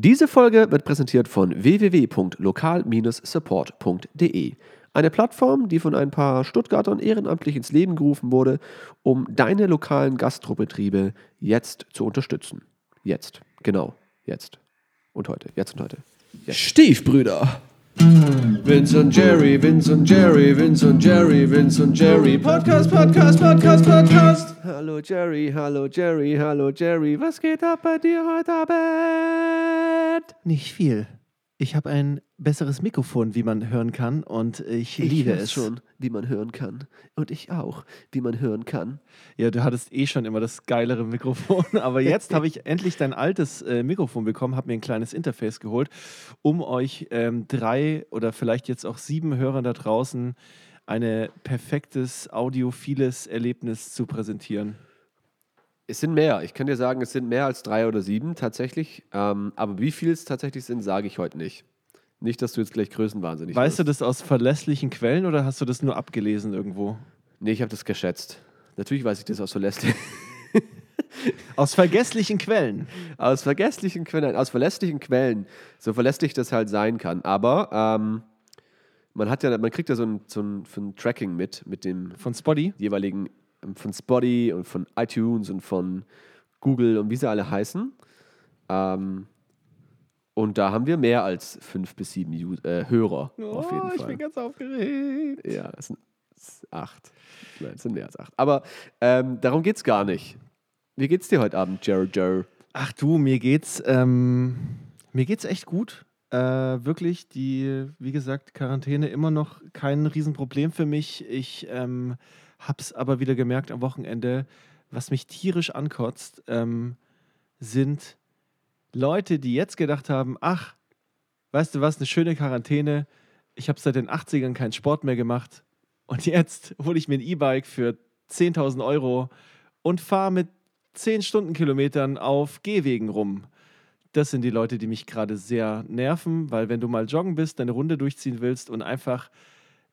Diese Folge wird präsentiert von www.lokal-support.de. Eine Plattform, die von ein paar Stuttgartern ehrenamtlich ins Leben gerufen wurde, um deine lokalen Gastrobetriebe jetzt zu unterstützen. Jetzt, genau, jetzt. Und heute, jetzt und heute. Stiefbrüder. Vince und Jerry, Vince und Jerry, Vince und Jerry, Vince und Jerry. Podcast, Podcast, Podcast, Podcast. Hallo Jerry, hallo Jerry, hallo Jerry. Was geht ab bei dir heute Abend? Nicht viel. Ich habe ein besseres Mikrofon, wie man hören kann, und ich, liebe weiß es. schon, wie man hören kann. Und ich auch, wie man hören kann. Ja, du hattest eh schon immer das geilere Mikrofon, aber jetzt habe ich endlich dein altes äh, Mikrofon bekommen, habe mir ein kleines Interface geholt, um euch ähm, drei oder vielleicht jetzt auch sieben Hörern da draußen ein perfektes audiophiles Erlebnis zu präsentieren. Es sind mehr. Ich kann dir sagen, es sind mehr als drei oder sieben tatsächlich. Ähm, aber wie viel es tatsächlich sind, sage ich heute nicht. Nicht, dass du jetzt gleich größenwahnsinnig Weißt du das aus verlässlichen Quellen oder hast du das nur abgelesen irgendwo? Nee, ich habe das geschätzt. Natürlich weiß ich das aus verlässlichen, Aus vergesslichen Quellen. aus vergesslichen Quellen, aus verlässlichen Quellen, so verlässlich das halt sein kann. Aber ähm, man hat ja, man kriegt ja so ein, so ein, so ein Tracking mit, mit dem Von Spotty? jeweiligen von Spotify und von iTunes und von Google und wie sie alle heißen. Ähm, und da haben wir mehr als fünf bis sieben äh, Hörer auf jeden Oh, ich Fall. bin ganz aufgeregt. Ja, es sind, es sind acht. Nein, es sind mehr als acht. Aber ähm, darum geht es gar nicht. Wie geht's dir heute Abend, Jerry Jerry? Ach du, mir geht's, ähm, mir geht's echt gut. Äh, wirklich, die, wie gesagt, Quarantäne immer noch kein Riesenproblem für mich. Ich ähm, hab's aber wieder gemerkt am Wochenende, was mich tierisch ankotzt, ähm, sind Leute, die jetzt gedacht haben, ach, weißt du was, eine schöne Quarantäne. Ich habe seit den 80ern keinen Sport mehr gemacht. Und jetzt hole ich mir ein E-Bike für 10.000 Euro und fahre mit 10 Stundenkilometern auf Gehwegen rum. Das sind die Leute, die mich gerade sehr nerven, weil wenn du mal joggen bist, deine Runde durchziehen willst und einfach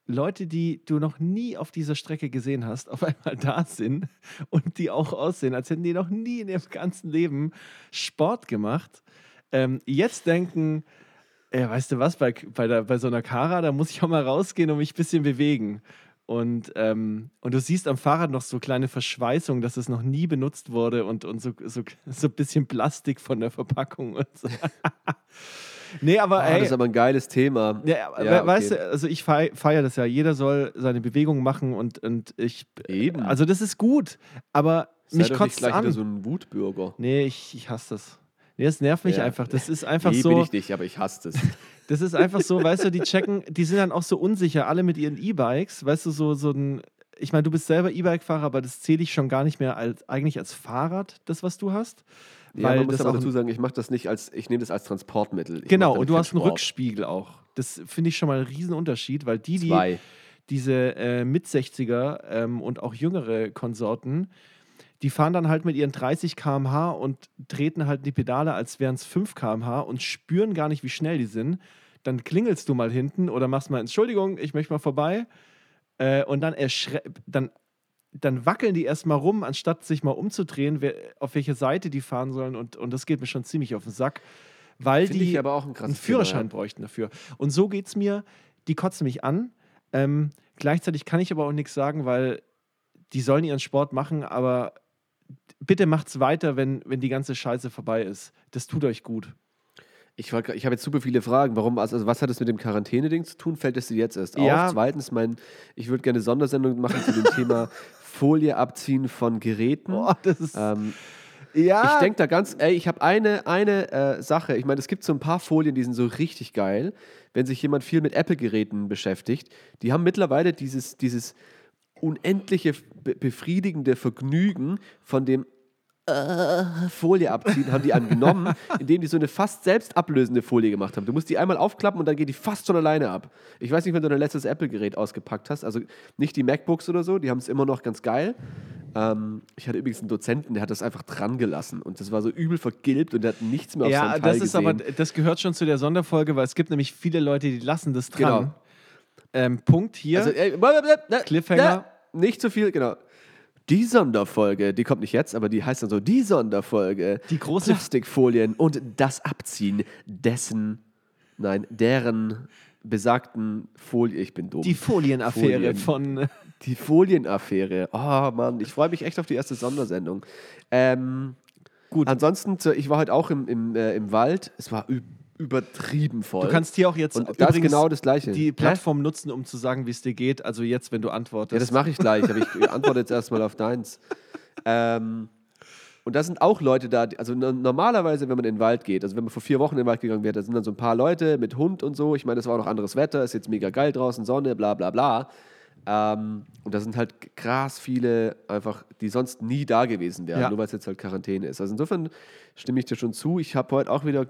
Leute, die du noch nie auf dieser Strecke gesehen hast, auf einmal da sind und die auch aussehen, als hätten die noch nie in ihrem ganzen Leben Sport gemacht, ähm, jetzt denken, äh, weißt du was, bei, bei, der, bei so einer Kara, da muss ich auch mal rausgehen und mich ein bisschen bewegen. Und, ähm, und du siehst am Fahrrad noch so kleine Verschweißungen, dass es noch nie benutzt wurde und, und so, so, so ein bisschen Plastik von der Verpackung und so. nee, aber Ah, ey, das ist aber ein geiles Thema. ja, Ja, weißt okay. du, also ich feiere das ja. Jeder soll seine Bewegung machen und, und ich. Eben. Also das ist gut, aber Sei mich doch kotzt nicht gleich an. wieder so ein Wutbürger. nee, ich, ich hasse das. Nee, das nervt mich Ja. einfach. Das ist einfach nee, so. bin ich nicht, aber ich hasse das. Das ist einfach so, weißt du, die checken, die sind dann auch so unsicher, alle mit ihren E-Bikes, weißt du, so, so ein. Ich meine, du bist selber E-Bike-Fahrer, aber das zähle ich schon gar nicht mehr als eigentlich als Fahrrad, das, was du hast. Ja, Weil man muss aber dazu sagen, ich mache das nicht als, ich nehme das als Transportmittel. Ich Genau, und du hast einen Sport. Rückspiegel auch. Das finde ich schon mal einen riesen Unterschied, weil die, die Zwei. diese äh, Mit-60er ähm, und auch jüngere Konsorten, die fahren dann halt mit ihren 30 km/h und treten halt die Pedale, als wären es 5 km/h und spüren gar nicht, wie schnell die sind. Dann klingelst du mal hinten oder machst mal Entschuldigung, ich möchte mal vorbei. Äh, und dann, dann, dann wackeln die erstmal rum, anstatt sich mal umzudrehen, wer, auf welche Seite die fahren sollen. Und, und das geht mir schon ziemlich auf den Sack, weil Finde die aber auch ein einen Führerschein Thema, bräuchten dafür. Und so geht es mir. Die kotzen mich an. Ähm, gleichzeitig kann ich aber auch nichts sagen, weil die sollen ihren Sport machen, aber bitte macht's weiter, wenn, wenn die ganze Scheiße vorbei ist. Das tut euch gut. Ich, wollt ich habe jetzt super viele Fragen. Warum, also also was hat es mit dem Quarantäne-Ding zu tun? Fällt es dir jetzt erst Ja. auf? Zweitens, mein, ich würde gerne eine Sondersendung machen zu dem Thema Folie abziehen von Geräten. Boah, das ist. Ähm, ja, ich denke da ganz, ey, ich habe eine, eine äh, Sache. Ich meine, es gibt so ein paar Folien, die sind so richtig geil, wenn sich jemand viel mit Apple-Geräten beschäftigt. Die haben mittlerweile dieses, dieses unendliche, be befriedigende Vergnügen von dem äh, Folie abziehen, haben die einem genommen, indem die so eine fast selbst ablösende Folie gemacht haben. Du musst die einmal aufklappen und dann geht die fast schon alleine ab. Ich weiß nicht, wenn du dein letztes Apple-Gerät ausgepackt hast, also nicht die MacBooks oder so, die haben es immer noch ganz geil. Ähm, ich hatte übrigens einen Dozenten, der hat das einfach dran gelassen und das war so übel vergilbt und der hat nichts mehr auf ja seinem Teil das ist gesehen. aber, das gehört schon zu der Sonderfolge, weil es gibt nämlich viele Leute, die lassen das dran. Genau. Ähm, Punkt hier. Also, äh, blablabla, Cliffhanger. Nicht zu viel, genau. Die Sonderfolge, die kommt nicht jetzt, aber die heißt dann so, die Sonderfolge. Die große- Plastikfolien und das Abziehen dessen, nein, deren besagten Folie, ich bin dumm. Die Folienaffäre Folien. von. Die Folienaffäre. Oh Mann, ich freue mich echt auf die erste Sondersendung. Ähm, Gut. Ansonsten, so, ich war heute auch im, im, äh, im Wald. Es war ü- übertrieben voll. Du kannst hier auch jetzt Und das genau das Gleiche. die? Plattform nutzen, um zu sagen, wie es dir geht. Also jetzt, wenn du antwortest. Ja, das mache ich gleich, aber ich antworte jetzt erstmal auf deins. Ähm, und da sind auch Leute da, also no- normalerweise, wenn man in den Wald geht, also wenn man vor vier Wochen in den Wald gegangen wäre, da sind dann so ein paar Leute mit Hund und so. Ich meine, es war auch noch anderes Wetter, ist jetzt mega geil draußen, Sonne, bla bla bla. Ähm, und da sind halt krass viele einfach, die sonst nie da gewesen wären, Ja. nur weil es jetzt halt Quarantäne ist. Also insofern stimme ich dir schon zu. Ich habe heute auch wieder,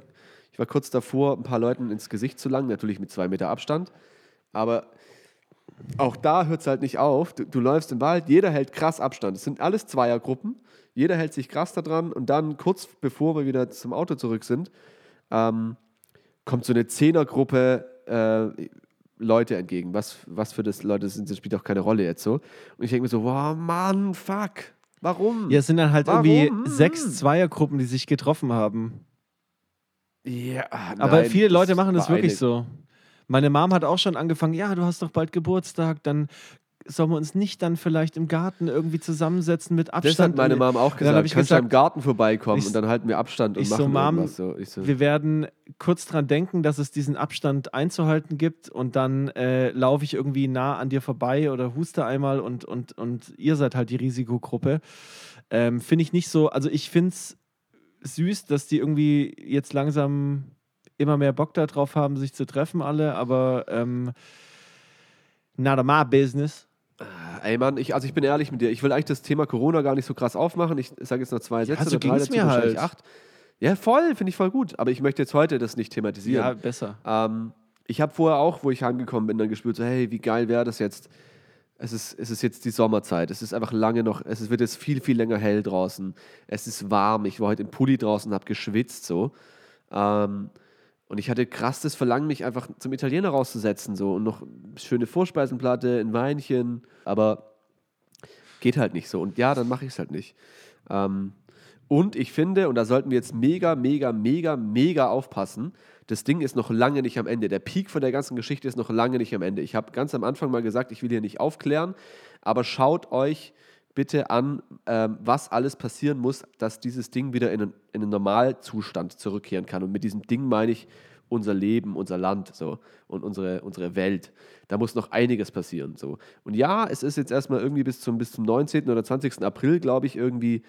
ich war kurz davor, ein paar Leuten ins Gesicht zu langen, natürlich mit zwei Meter Abstand. Aber auch da hört es halt nicht auf. Du, du läufst im Wald, jeder hält krass Abstand. Es sind alles Zweiergruppen. Jeder hält sich krass da dran und dann kurz bevor wir wieder zum Auto zurück sind, ähm, kommt so eine Zehnergruppe äh, Leute entgegen. Was, was für das Leute sind, das spielt auch keine Rolle jetzt so. Und ich denke mir so, wow, Mann, fuck. Warum? Ja, es sind dann halt Warum? irgendwie sechs Zweiergruppen, die sich getroffen haben. Ja, Aber nein, viele Leute machen das wirklich so. Meine Mom hat auch schon angefangen, ja, du hast doch bald Geburtstag, dann sollen wir uns nicht dann vielleicht im Garten irgendwie zusammensetzen mit Abstand. Das hat meine Mom auch dann gesagt. hab ich Kannst du gesagt, im Garten vorbeikommen ich- und dann halten wir Abstand und ich so, machen Mom, irgendwas so. Ich so, Wir werden kurz dran denken, dass es diesen Abstand einzuhalten gibt und dann äh, laufe ich irgendwie nah an dir vorbei oder huste einmal und, und, und ihr seid halt die Risikogruppe. Ähm, finde ich nicht so, also ich finde es süß, dass die irgendwie jetzt langsam immer mehr Bock darauf haben, sich zu treffen alle, aber ähm, not my business. Ey Mann, ich, also ich bin ehrlich mit dir. Ich will eigentlich das Thema Corona gar nicht so krass aufmachen. Ich sage jetzt noch zwei Sätze so oder drei dazu, mir halt. acht. Ja, voll, finde ich voll gut. Aber ich möchte jetzt heute das nicht Ja, thematisieren. besser. Ähm, ich habe vorher auch, wo ich heimgekommen bin, dann gespürt, so, hey, wie geil wäre das jetzt? Es ist, es ist jetzt die Sommerzeit. Es ist einfach lange noch, es wird jetzt viel, viel länger hell draußen. Es ist warm. Ich war heute im Pulli draußen, habe geschwitzt so. Ähm, und ich hatte krass das Verlangen, mich einfach zum Italiener rauszusetzen so und noch schöne Vorspeisenplatte, ein Weinchen. Aber geht halt nicht so. Und ja, dann mache ich es halt nicht. Ähm, und ich finde, und da sollten wir jetzt mega, mega, mega, mega aufpassen, das Ding ist noch lange nicht am Ende. Der Peak von der ganzen Geschichte ist noch lange nicht am Ende. Ich habe ganz am Anfang mal gesagt, ich will hier nicht aufklären, aber schaut euch bitte an, ähm, was alles passieren muss, dass dieses Ding wieder in einen, in einen Normalzustand zurückkehren kann. Und mit diesem Ding meine ich unser Leben, unser Land so, und unsere, unsere Welt. Da muss noch einiges passieren. So. Und ja, es ist jetzt erstmal irgendwie bis zum, bis zum 19. oder 20. April, glaube ich, irgendwie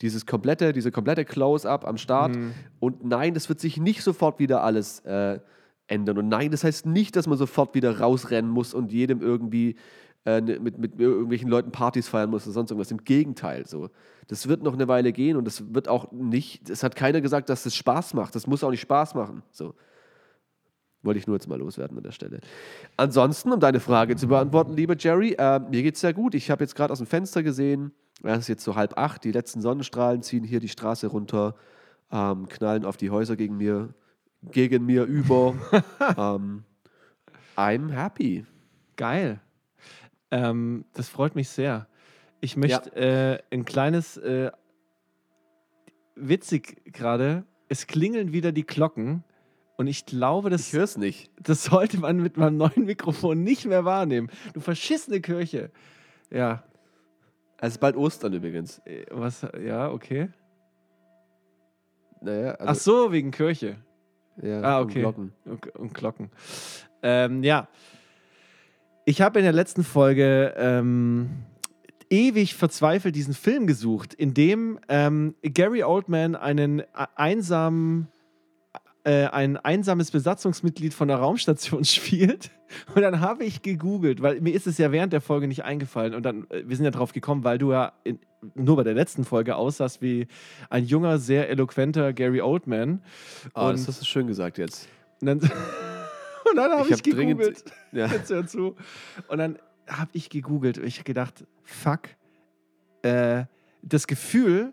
dieses komplette, diese komplette Close-up am Start. Und nein, das wird sich nicht sofort wieder alles äh, ändern. Und nein, das heißt nicht, dass man sofort wieder rausrennen muss und jedem irgendwie äh, ne- mit, mit irgendwelchen Leuten Partys feiern muss oder sonst irgendwas. Im Gegenteil, so. Das wird noch eine Weile gehen und das wird auch nicht, es hat keiner gesagt, dass das Spaß macht. Das muss auch nicht Spaß machen. So. Wollte ich nur jetzt mal loswerden an der Stelle. Ansonsten, um deine Frage zu beantworten, lieber Jerry, äh, mir geht es sehr gut. Ich habe jetzt gerade aus dem Fenster gesehen, es ist jetzt so halb acht, die letzten Sonnenstrahlen ziehen hier die Straße runter, ähm, knallen auf die Häuser gegen mir, gegen mir über. ähm, I'm happy. Geil. Ähm, das freut mich sehr. Ich möchte äh, ein kleines, äh, witzig gerade, es klingeln wieder die Glocken und ich glaube, das, Ich höre es nicht. das sollte man mit meinem neuen Mikrofon nicht mehr wahrnehmen. Du verschissene Kirche. Ja, Es ist bald Ostern übrigens. äh, was, ja, okay. Naja, Ach also, so, wegen Kirche ja, ah, und okay. Glocken. und, und Glocken. Ähm, ja. Ich habe in der letzten Folge ähm, ewig verzweifelt diesen Film gesucht, in dem ähm, Gary Oldman einen äh, einsamen äh, ein einsames Besatzungsmitglied von der Raumstation spielt. Und dann habe ich gegoogelt, weil mir ist es ja während der Folge nicht eingefallen. Und dann, äh, wir sind ja drauf gekommen, weil du ja in, nur bei der letzten Folge aussahst wie ein junger, sehr eloquenter Gary Oldman. Oh, Und- das hast du schön gesagt jetzt. Und dann, und dann habe Ich ich, hab dringend- gegoogelt. Ja. Jetzt hör zu. Und dann habe ich gegoogelt. und Ich habe gedacht, fuck. Äh, das Gefühl,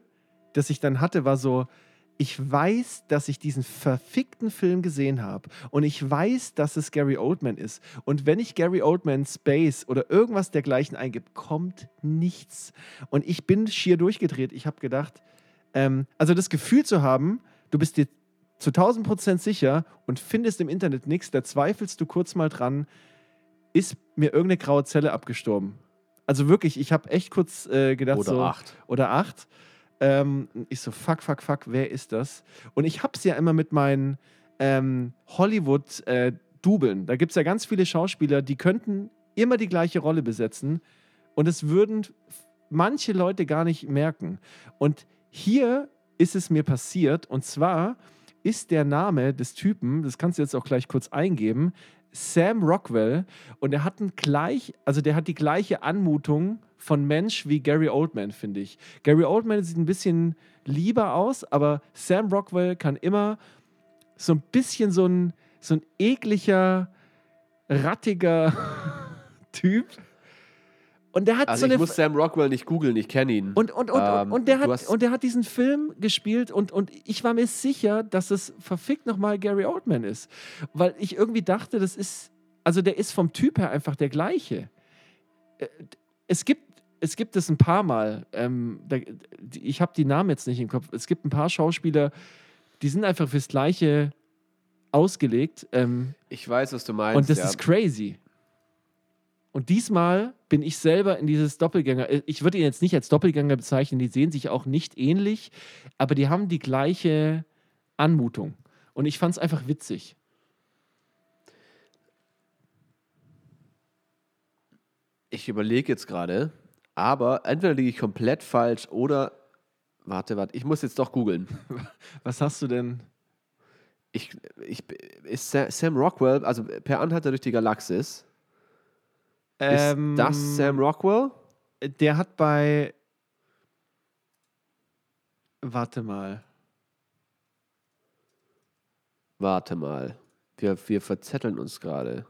das ich dann hatte, war so, ich weiß, dass ich diesen verfickten Film gesehen habe und ich weiß, dass es Gary Oldman ist. Und wenn ich Gary Oldman Space oder irgendwas dergleichen eingebe, kommt nichts. Und ich bin schier durchgedreht. Ich habe gedacht, ähm, also das Gefühl zu haben, du bist dir zu 1000 Prozent sicher und findest im Internet nichts, da zweifelst du kurz mal dran, ist mir irgendeine graue Zelle abgestorben. Also wirklich, ich habe echt kurz äh, gedacht, Oder so, acht. oder acht. Ähm, ich so, fuck, fuck, fuck, wer ist das? Und ich hab's ja immer mit meinen ähm, Hollywood-Dubeln. da gibt es ja ganz viele Schauspieler, die könnten immer die gleiche Rolle besetzen und es würden manche Leute gar nicht merken. Und hier ist es mir passiert und zwar ist der Name des Typen, das kannst du jetzt auch gleich kurz eingeben, Sam Rockwell und er hat gleich, also der hat die gleiche Anmutung von Mensch wie Gary Oldman, finde ich. Gary Oldman sieht ein bisschen lieber aus, aber Sam Rockwell kann immer so ein bisschen so ein, so ein ekliger, rattiger Typ. Und der hat Also so ich eine muss Sam Rockwell nicht googeln, ich kenne ihn. und, und, und, Ähm, und, der hat, und der hat diesen Film gespielt und, und ich war mir sicher, dass es verfickt nochmal Gary Oldman ist. Weil ich irgendwie dachte, das ist, also der ist vom Typ her einfach der gleiche. Äh, Es gibt, es gibt es ein paar Mal, ähm, da, ich habe die Namen jetzt nicht im Kopf, es gibt ein paar Schauspieler, die sind einfach fürs Gleiche ausgelegt. Ähm, ich weiß, was du meinst. und das ja. ist crazy. Und diesmal bin ich selber in dieses Doppelgänger. äh, Ich würde ihn jetzt nicht als Doppelgänger bezeichnen, die sehen sich auch nicht ähnlich, aber die haben die gleiche Anmutung. Und ich fand es einfach witzig. Ich überlege jetzt gerade, aber entweder liege ich komplett falsch oder. Warte, warte, ich muss jetzt doch googeln. Was hast du denn? Ich, ich, ist Sa- Sam Rockwell, also per Anhalter durch die Galaxis, ist das Sam Rockwell? Der hat bei. Warte mal. Warte mal. Wir, wir verzetteln uns gerade.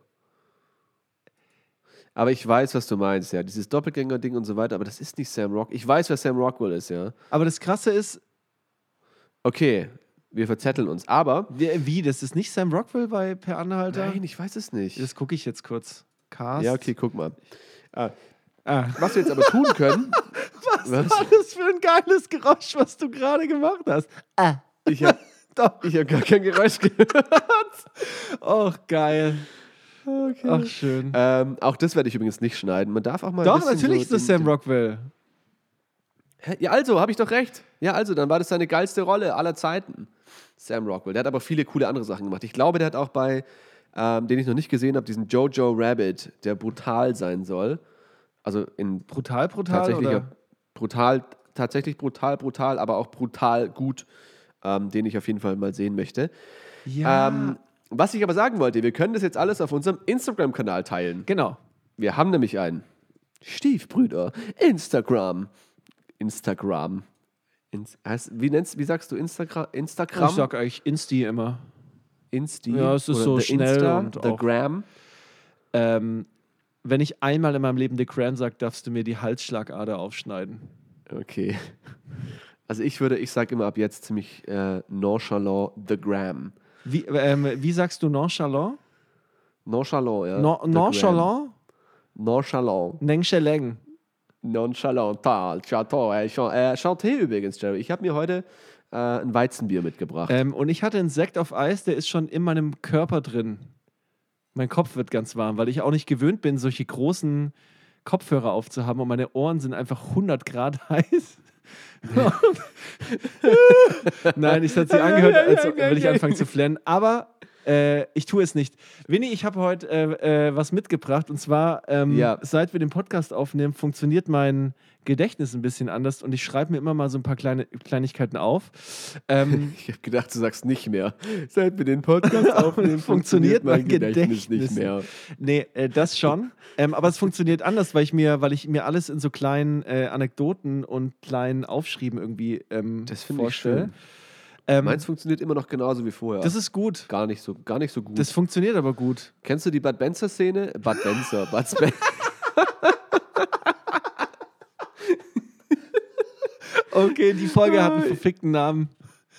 Aber ich weiß, was du meinst, ja. Dieses Doppelgänger-Ding und so weiter, aber das ist nicht Sam Rock. Ich weiß, wer Sam Rockwell ist, ja. Aber das Krasse ist, Okay, wir verzetteln uns. Aber. wie, das ist nicht Sam Rockwell bei Per Anhalter? Nein, ich weiß es nicht. Das gucke ich jetzt kurz. Cast. Ja, okay, guck mal. Ah, Ah. was wir jetzt aber tun können. Was, Was? war das für ein geiles Geräusch, was du gerade gemacht hast? Ah, Ich habe hab gar kein Geräusch gehört. Och, geil. Okay. Ach, schön. Ähm, auch das werde ich übrigens nicht schneiden. Man darf auch mal. doch, natürlich so ist das Sam Rockwell. Hä? Ja, also, habe ich doch recht. Ja, also, dann war das seine geilste Rolle aller Zeiten. Sam Rockwell. Der hat aber viele coole andere Sachen gemacht. Ich glaube, der hat auch bei, ähm, den ich noch nicht gesehen habe, diesen Jojo Rabbit, der brutal sein soll. Also in Brutal, brutal, tatsächlicher, oder? brutal, tatsächlich brutal, brutal, aber auch brutal gut, ähm, den ich auf jeden Fall mal sehen möchte. Ja. Ähm, was ich aber sagen wollte, wir können das jetzt alles auf unserem Instagram-Kanal teilen. genau. Wir haben nämlich einen Stiefbrüder Instagram. Instagram. Ins, heißt, wie, nennst, wie sagst du Instagram? Instagram? Ich sag eigentlich Insti immer. Insti? Ja, es ist Oder so the schnell Insta, und the auch- Gram. Ähm, wenn ich einmal in meinem Leben The Cran sage, darfst du mir die Halsschlagader aufschneiden. Okay. Also ich würde, ich sage immer ab jetzt ziemlich äh, nonchalant the Gram. Wie, ähm, wie sagst du nonchalant? Nonchalant, ja. No, nonchalant? Nonchalant. Nonchalant. Tal, Chateau. Chan- äh, Chanté übrigens, Jerry. Ich habe mir heute äh, ein Weizenbier mitgebracht. Ähm, und ich hatte einen Sekt auf Eis, der ist schon in meinem Körper drin. Mein Kopf wird ganz warm, weil ich auch nicht gewöhnt bin, solche großen Kopfhörer aufzuhaben und meine Ohren sind einfach 100 Grad heiß. Nein, ich hat sich angehört, als will ich anfangen zu flennen. Aber äh, ich tue es nicht. Winnie, ich habe heute äh, äh, was mitgebracht und zwar, ähm, Ja. seit wir den Podcast aufnehmen, funktioniert mein Gedächtnis ein bisschen anders und ich schreibe mir immer mal so ein paar kleine Kleinigkeiten auf. Ähm, Ich habe gedacht, du sagst nicht mehr. Seit wir den Podcast aufnehmen, Funktioniert mein Gedächtnis, Gedächtnis. nicht mehr. Nee, äh, das schon. ähm, aber es funktioniert anders, weil ich mir, weil ich mir alles in so kleinen äh, Anekdoten und kleinen Aufschrieben irgendwie ähm, Das finde ich vorstelle. schön. Ähm, Meins funktioniert immer noch genauso wie vorher. das ist gut. gar nicht so, gar nicht so gut. Das funktioniert aber gut. Kennst du die Bud Benzer-Szene? Bud Benzer. Bud Spen Okay, die Folge hat einen verfickten Namen.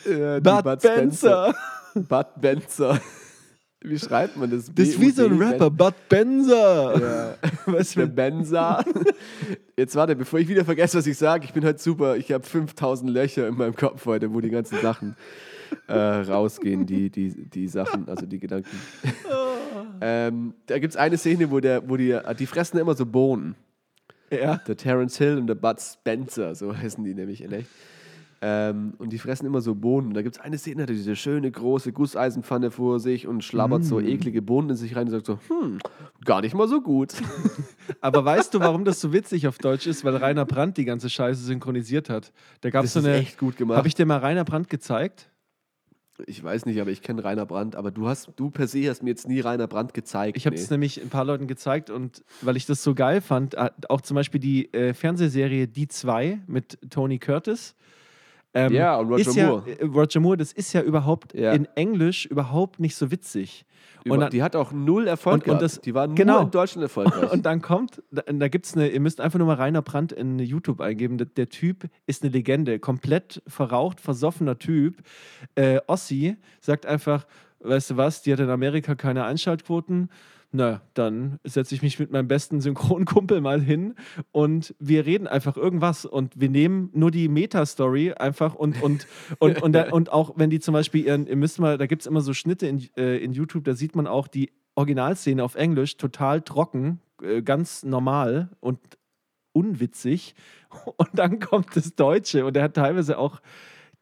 Ja, die Bud Spencer. Bud Benzer. Wie schreibt man das? Das ist wie so ein B-U-D, Rapper, Bud Benzer. Ja. Was für Benza. Jetzt warte, bevor ich wieder vergesse, was ich sage. Ich bin halt super. Ich habe 5000 Löcher in meinem Kopf heute, wo die ganzen Sachen äh, rausgehen, die, die, die Sachen, also die Gedanken. ähm, da gibt es eine Szene, wo, der, wo die, die fressen immer so Bohnen. Ja. Der Terence Hill und der Bud Spencer, so heißen die nämlich in echt. Ähm, und die fressen immer so Bohnen. Da gibt es eine Szene, hat diese schöne große Gusseisenpfanne vor sich und schlabbert so eklige Bohnen in sich rein und sagt so, hm, gar nicht mal so gut. Aber weißt du, warum das so witzig auf Deutsch ist? Weil Rainer Brandt die ganze Scheiße synchronisiert hat. Da gab es Das so ist eine. echt gut gemacht. Habe ich dir mal Rainer Brandt gezeigt? Ich weiß nicht, aber ich kenne Rainer Brandt. Aber du hast, du per se hast mir jetzt nie Rainer Brandt gezeigt. Ich habe es nämlich ein paar Leuten gezeigt und weil ich das so geil fand, äh, auch zum Beispiel die äh, Fernsehserie Die 2 mit Tony Curtis. Ähm, Ja, und Roger ist ja, Moore. äh, Roger Moore, das ist ja überhaupt Ja. in Englisch überhaupt nicht so witzig. Und dann- die hat auch null Erfolg und- und gehabt. das- die war nur genau. in Deutschland erfolgreich. Und dann kommt, da, da gibt es eine, ihr müsst einfach nur mal Rainer Brandt in YouTube eingeben. Der, der Typ ist eine Legende, komplett verraucht, versoffener Typ. Äh, Ossi sagt einfach, weißt du was, die hat in Amerika keine Einschaltquoten. Na, dann setze ich mich mit meinem besten Synchronkumpel mal hin und wir reden einfach irgendwas und wir nehmen nur die Meta-Story einfach und, und, und, und, da, und auch wenn die zum Beispiel ihren, ihr müsst mal, da gibt es immer so Schnitte in, äh, in YouTube, da sieht man auch die Originalszene auf Englisch total trocken, äh, ganz normal und unwitzig. Und dann kommt das Deutsche und er hat teilweise auch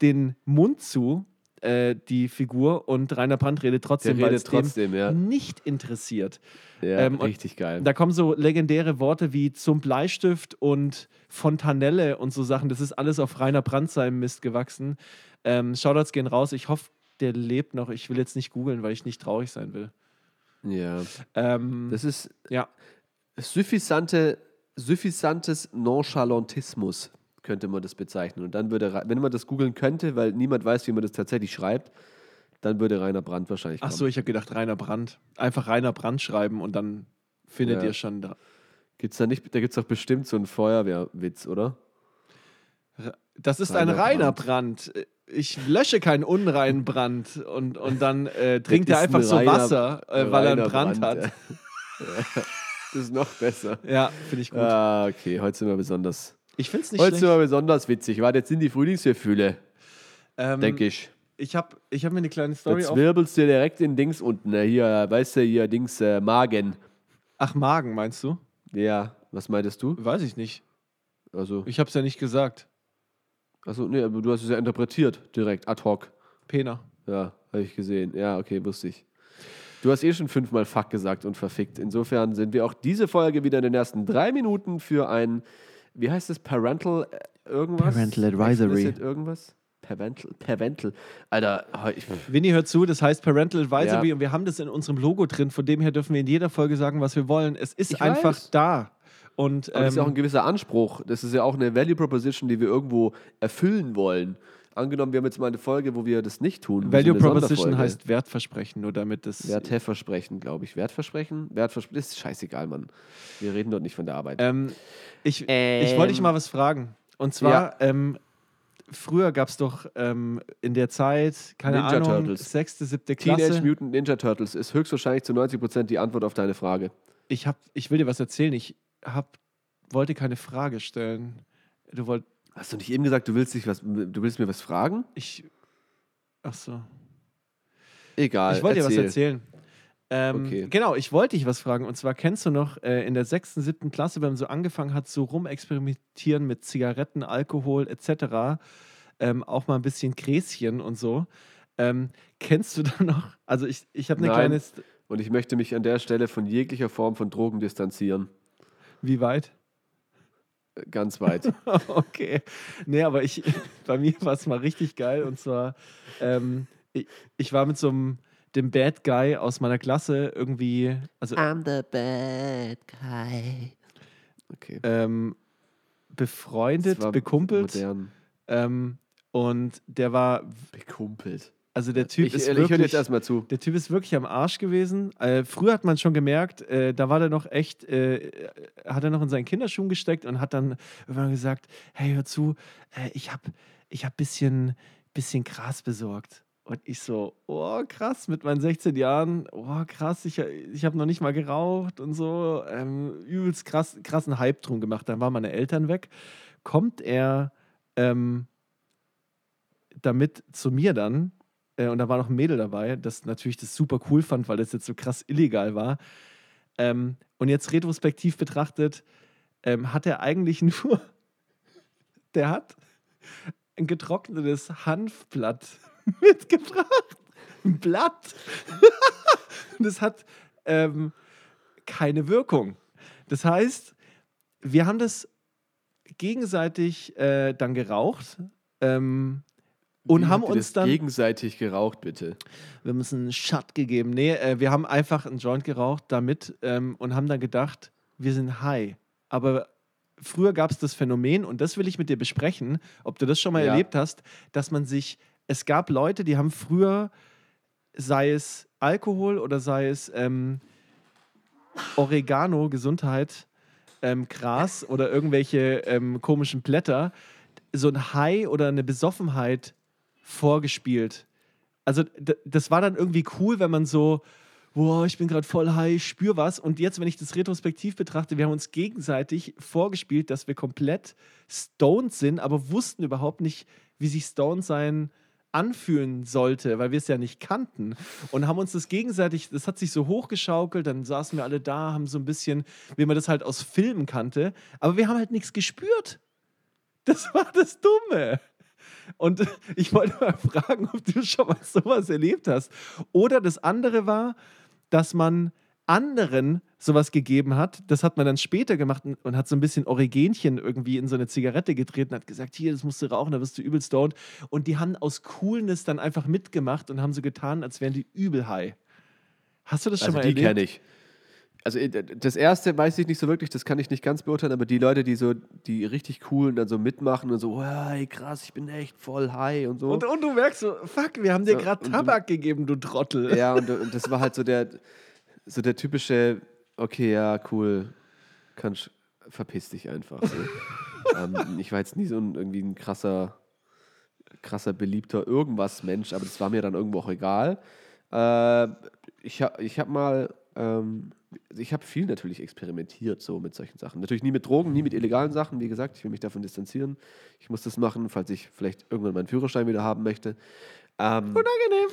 den Mund zu, äh, die Figur, und Rainer Brandt redet trotzdem, weil es trotzdem, ja. nicht interessiert. ja ähm, richtig geil. Da kommen so legendäre Worte wie zum Bleistift und Fontanelle und so Sachen. Das ist alles auf Rainer Brandt seinem Mist gewachsen. Ähm, Shoutouts gehen raus. Ich hoffe, der lebt noch. Ich will jetzt nicht googeln, weil ich nicht traurig sein will. ja. Ähm, Das ist ja. suffisante, suffisantes Nonchalantismus, könnte man das bezeichnen. Und dann würde, wenn man das googeln könnte, weil niemand weiß, wie man das tatsächlich schreibt, dann würde Rainer Brandt wahrscheinlich Ach kommen. so, ich habe gedacht Rainer Brandt. Einfach Rainer Brandt schreiben und dann findet Ja. ihr schon da. Gibt's da nicht, da gibt es doch bestimmt so einen Feuerwehrwitz, oder? Das ist Rainer ein reiner Brand. Ich lösche keinen unreinen Brand und, und dann äh, trinkt er einfach ein so reiner- Wasser, äh, weil er einen Brand, Brand, hat. ja. Das ist noch besser. Ja, finde ich gut. Ah, okay, heute sind wir besonders. Ich finde es nicht Heute schlecht. wir besonders witzig. Warte, jetzt sind die Frühlingsgefühle, Ähm, denke ich. Ich habe ich hab mir eine kleine Story Jetzt wirbelst du direkt in Dings unten. ne? Hier, weißt du, hier Dings äh, Magen. Ach, Magen meinst du? Ja, was meintest du? Weiß ich nicht. Also, Ich habe es ja nicht gesagt. achso, nee, aber du hast es ja interpretiert, direkt, ad hoc. Pena. Ja, habe ich gesehen. Ja, okay, wusste ich. Du hast eh schon fünfmal Fuck gesagt und verfickt. Insofern sind wir auch diese Folge wieder in den ersten drei Minuten für ein, wie heißt es, Parental äh, irgendwas? Parental Advisory. Explicit irgendwas? Parental, Parental. Alter, ich, Winnie hört zu, das heißt Parental Advisory Ja. und wir haben das in unserem Logo drin, von dem her dürfen wir in jeder Folge sagen, was wir wollen. Es ist Ich einfach weiß. da. Und aber das ist ja auch ein ähm, gewisser Anspruch. Das ist ja auch eine Value Proposition, die wir irgendwo erfüllen wollen. Angenommen, wir haben jetzt mal eine Folge, wo wir das nicht tun. Value Proposition heißt Wertversprechen, nur damit das. Wertversprechen, glaube ich. Wertversprechen? Wertversprechen ist scheißegal, Mann. Wir reden dort nicht von der Arbeit. Ähm, ich ich wollte dich mal was fragen. Und zwar, ähm, früher gab es doch ähm, in der Zeit, keine Ninja Ahnung, Turtles. sechste, siebte Klasse. Teenage Mutant Ninja Turtles ist höchstwahrscheinlich zu 90% die Antwort auf deine Frage. ich, hab, ich will dir was erzählen. Ich hab, wollte keine Frage stellen. Du wolltest. Hast du nicht eben gesagt, du willst, dich was, du willst mir was fragen? Ich. Ach so. Egal. Ich wollte dir was erzähl. erzählen. Ähm, Okay. Genau, ich wollte dich was fragen. Und zwar kennst du noch äh, in der sechsten, siebten Klasse, wenn man so angefangen hat, so rumexperimentieren mit Zigaretten, Alkohol etc., ähm, auch mal ein bisschen Gräschen und so. Ähm, kennst du da noch? Also ich, ich habe eine Nein. kleine. St- Und ich möchte mich an der Stelle von jeglicher Form von Drogen distanzieren. Wie weit? Ganz weit. okay. Nee, aber ich, bei mir war es mal richtig geil. Und zwar, ähm, ich, ich war mit so einem dem Bad Guy aus meiner Klasse irgendwie, also I'm the bad guy. Okay. ähm, befreundet, bekumpelt. Ähm, und der war, Bekumpelt. Also der Typ Ich, ist ich höre wirklich, jetzt erstmal zu. der Typ ist wirklich am Arsch gewesen. Äh, früher hat man schon gemerkt, äh, da war der noch echt, äh, hat er noch in seinen Kinderschuhen gesteckt und hat dann irgendwann gesagt, hey, hör zu, äh, ich habe ich hab bisschen bisschen krass besorgt. Und ich so, oh krass, mit meinen 16 Jahren, oh krass, ich, ich habe noch nicht mal geraucht und so, ähm, übelst krass, krassen Hype drum gemacht. Dann waren meine Eltern weg. Kommt er ähm, damit zu mir dann, äh, und da war noch ein Mädel dabei, das natürlich das super cool fand, weil das jetzt so krass illegal war. Ähm, und jetzt retrospektiv betrachtet, ähm, hat er eigentlich nur, der hat ein getrocknetes Hanfblatt mitgebracht. Ein Blatt. das hat ähm, keine Wirkung. Das heißt, wir haben das gegenseitig äh, dann geraucht ähm, und Wie haben uns dann. gegenseitig geraucht, bitte. Wir haben uns einen Shot gegeben. Nee, äh, wir haben einfach einen Joint geraucht damit ähm, und haben dann gedacht, wir sind high. Aber früher gab es das Phänomen, und das will ich mit dir besprechen, ob du das schon mal Ja. erlebt hast, dass man sich, es gab Leute, die haben früher, sei es Alkohol oder sei es ähm, Oregano, Gesundheit, ähm, Gras oder irgendwelche ähm, komischen Blätter, so ein High oder eine Besoffenheit vorgespielt. Also das war dann irgendwie cool, wenn man so, boah, ich bin gerade voll high, ich spür was. Und jetzt, wenn ich das retrospektiv betrachte, wir haben uns gegenseitig vorgespielt, dass wir komplett stoned sind, aber wussten überhaupt nicht, wie sich stoned sein anfühlen sollte, weil wir es ja nicht kannten. Und haben uns das gegenseitig, das hat sich so hochgeschaukelt, dann saßen wir alle da, haben so ein bisschen, wie man das halt aus Filmen kannte, aber wir haben halt nichts gespürt. Das war das Dumme. Und ich wollte mal fragen, ob du schon mal sowas erlebt hast. Oder das andere war, dass man anderen sowas gegeben hat. Das hat man dann später gemacht und- und hat so ein bisschen Oregenchen irgendwie in so eine Zigarette getreten, hat gesagt, hier, das musst du rauchen, da wirst du übel stoned. Und die haben aus Coolness dann einfach mitgemacht und haben so getan, als wären die übel high. Hast du das schon Also mal die erlebt? kenne ich. Also äh, das erste weiß ich nicht so wirklich, das kann ich nicht ganz beurteilen, aber die Leute, die so, die richtig coolen dann so mitmachen und so, hey, krass, ich bin echt voll high und so. Und, und du merkst so, fuck, wir haben dir gerade und du- Tabak gegeben, du Trottel. ja, und, und das war halt so der, so der typische, okay, ja, cool, kannst, verpiss dich einfach. So. ähm, ich war jetzt nie so ein, irgendwie ein krasser, krasser, beliebter irgendwas Mensch, aber das war mir dann irgendwo auch egal. Äh, ich habe ich hab mal, ähm, ich habe viel natürlich experimentiert so mit solchen Sachen. Natürlich nie mit Drogen, nie mit illegalen Sachen. Wie gesagt, ich will mich davon distanzieren. Ich muss das machen, falls ich vielleicht irgendwann meinen Führerschein wieder haben möchte. Ähm, Unangenehm.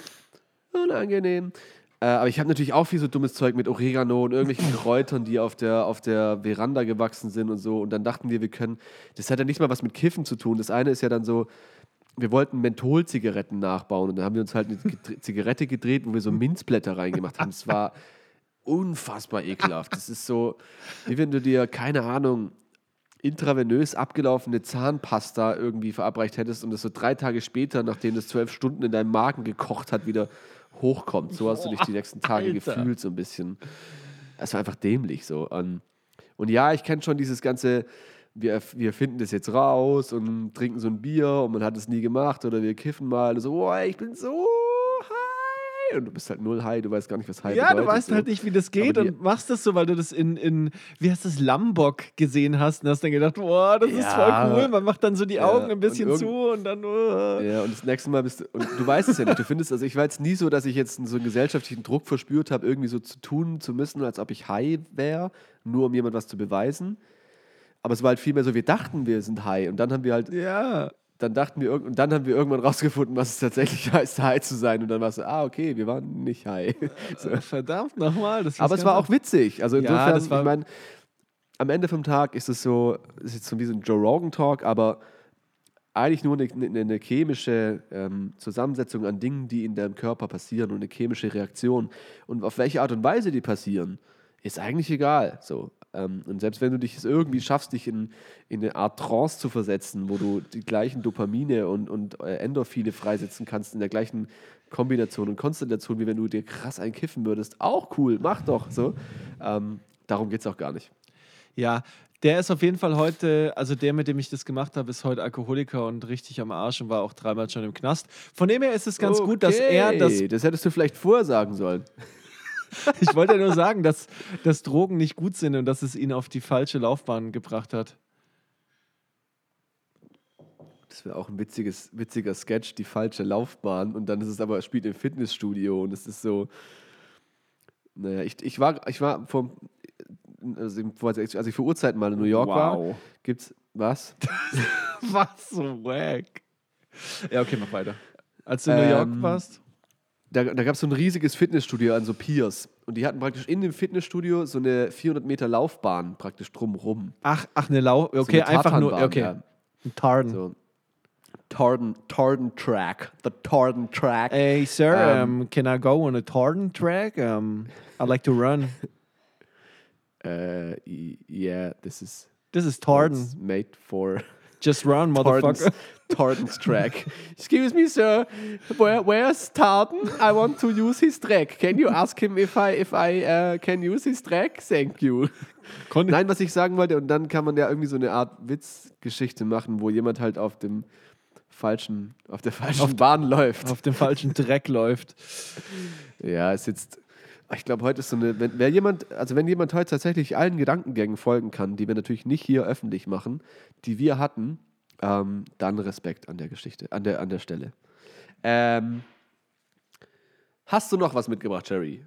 unangenehm. Äh, aber ich habe natürlich auch viel so dummes Zeug mit Oregano und irgendwelchen Kräutern, die auf der, auf der Veranda gewachsen sind und so. Und dann dachten wir, wir können. Das hat ja nicht mal was mit Kiffen zu tun. Das eine ist ja dann so, wir wollten Mentholzigaretten nachbauen und dann haben wir uns halt eine Zigarette gedreht, wo wir so Minzblätter reingemacht haben. Es war unfassbar ekelhaft. Das ist so, wie wenn du dir, keine Ahnung, intravenös abgelaufene Zahnpasta irgendwie verabreicht hättest und es so drei Tage später, nachdem das zwölf Stunden in deinem Magen gekocht hat, wieder hochkommt. So hast du dich die nächsten Tage Alter. gefühlt, so ein bisschen. Es war einfach dämlich so. Und, und ja, ich kenne schon dieses ganze, wir, wir finden das jetzt raus und trinken so ein Bier und man hat es nie gemacht oder wir kiffen mal und so, oh, ich bin so. Und du bist halt null high, du weißt gar nicht, was high Ja, bedeutet. du weißt so. halt nicht, wie das geht und machst das so, weil du das in, in wie heißt das, Lambok gesehen hast und hast dann gedacht, boah, das ist Ja. voll cool. Man macht dann so die Ja, Augen ein und bisschen irgend- zu und dann, uh. Ja, und das nächste Mal bist du, und du weißt es ja nicht, du findest, also ich war jetzt nie so, dass ich jetzt so einen gesellschaftlichen Druck verspürt habe, irgendwie so zu tun zu müssen, als ob ich high wäre, nur um jemand was zu beweisen. Aber es war halt vielmehr so, wir dachten, wir sind high und dann haben wir halt, ja. Dann dachten wir, und dann haben wir irgendwann rausgefunden, was es tatsächlich heißt, high zu sein und dann war es so, ah, okay, wir waren nicht high. So. Verdammt nochmal. Das Aber es war auch witzig, also Ja, insofern, war- ich meine, am Ende vom Tag ist es so, ist jetzt so wie so ein Joe Rogan Talk, aber eigentlich nur eine, eine, eine chemische ähm, Zusammensetzung an Dingen, die in deinem Körper passieren und eine chemische Reaktion. Und auf welche Art und Weise die passieren, ist eigentlich egal. So. Ähm, und selbst wenn du dich es irgendwie schaffst, dich in, in eine Art Trance zu versetzen, wo du die gleichen Dopamine und, und äh, Endorphine freisetzen kannst in der gleichen Kombination und Konstellation, wie wenn du dir krass einkiffen würdest, auch cool, mach doch. So. Ähm, darum geht es auch gar nicht. Ja, der ist auf jeden Fall heute, also der, mit dem ich das gemacht habe, ist heute Alkoholiker und richtig am Arsch und war auch dreimal schon im Knast. Von dem her ist es ganz gut, dass er das. Okay, Das hättest du vielleicht vorher sagen sollen. Ich wollte nur sagen, dass, dass Drogen nicht gut sind und dass es ihn auf die falsche Laufbahn gebracht hat. Das wäre auch ein witziges, witziger Sketch, die falsche Laufbahn. Und dann ist es aber, spielt im Fitnessstudio und es ist so. Naja, ich, ich war, ich war vor, also als ich vor Urzeiten mal in New York war, Wow. gibt's was? Was so wack. Ja, okay, mach weiter. Als du in New York Ähm, warst? Da, da gab es so ein riesiges Fitnessstudio an so Piers. Und die hatten praktisch in dem Fitnessstudio so eine 400 Meter Laufbahn praktisch drumrum. Ach, ach, eine Lau. So Okay, eine einfach nur. Okay. ja. Ein Tartan. So. Tartan, Tartan Track. The Tartan Track. Hey, sir, Ähm, um, can I go on a Tartan track? Um, I'd like to run. Uh, yeah, this is This is it's made for Just run, motherfucker. Tartan's track. Excuse me, sir. Where, where's Tartan? I want to use his track. Can you ask him if I if I uh, can use his track? Thank you. Konnte- Nein, was ich sagen wollte, und dann kann man ja irgendwie so eine Art Witzgeschichte machen, wo jemand halt auf dem falschen, auf der falschen Bahn läuft. Auf dem falschen Dreck läuft. Ja, ist jetzt. Ich glaube, heute ist so eine. Wenn, wer jemand, also wenn jemand heute tatsächlich allen Gedankengängen folgen kann, die wir natürlich nicht hier öffentlich machen, die wir hatten, ähm, dann Respekt an der Geschichte, an der, an der Stelle. Ähm, hast du noch was mitgebracht, Jerry?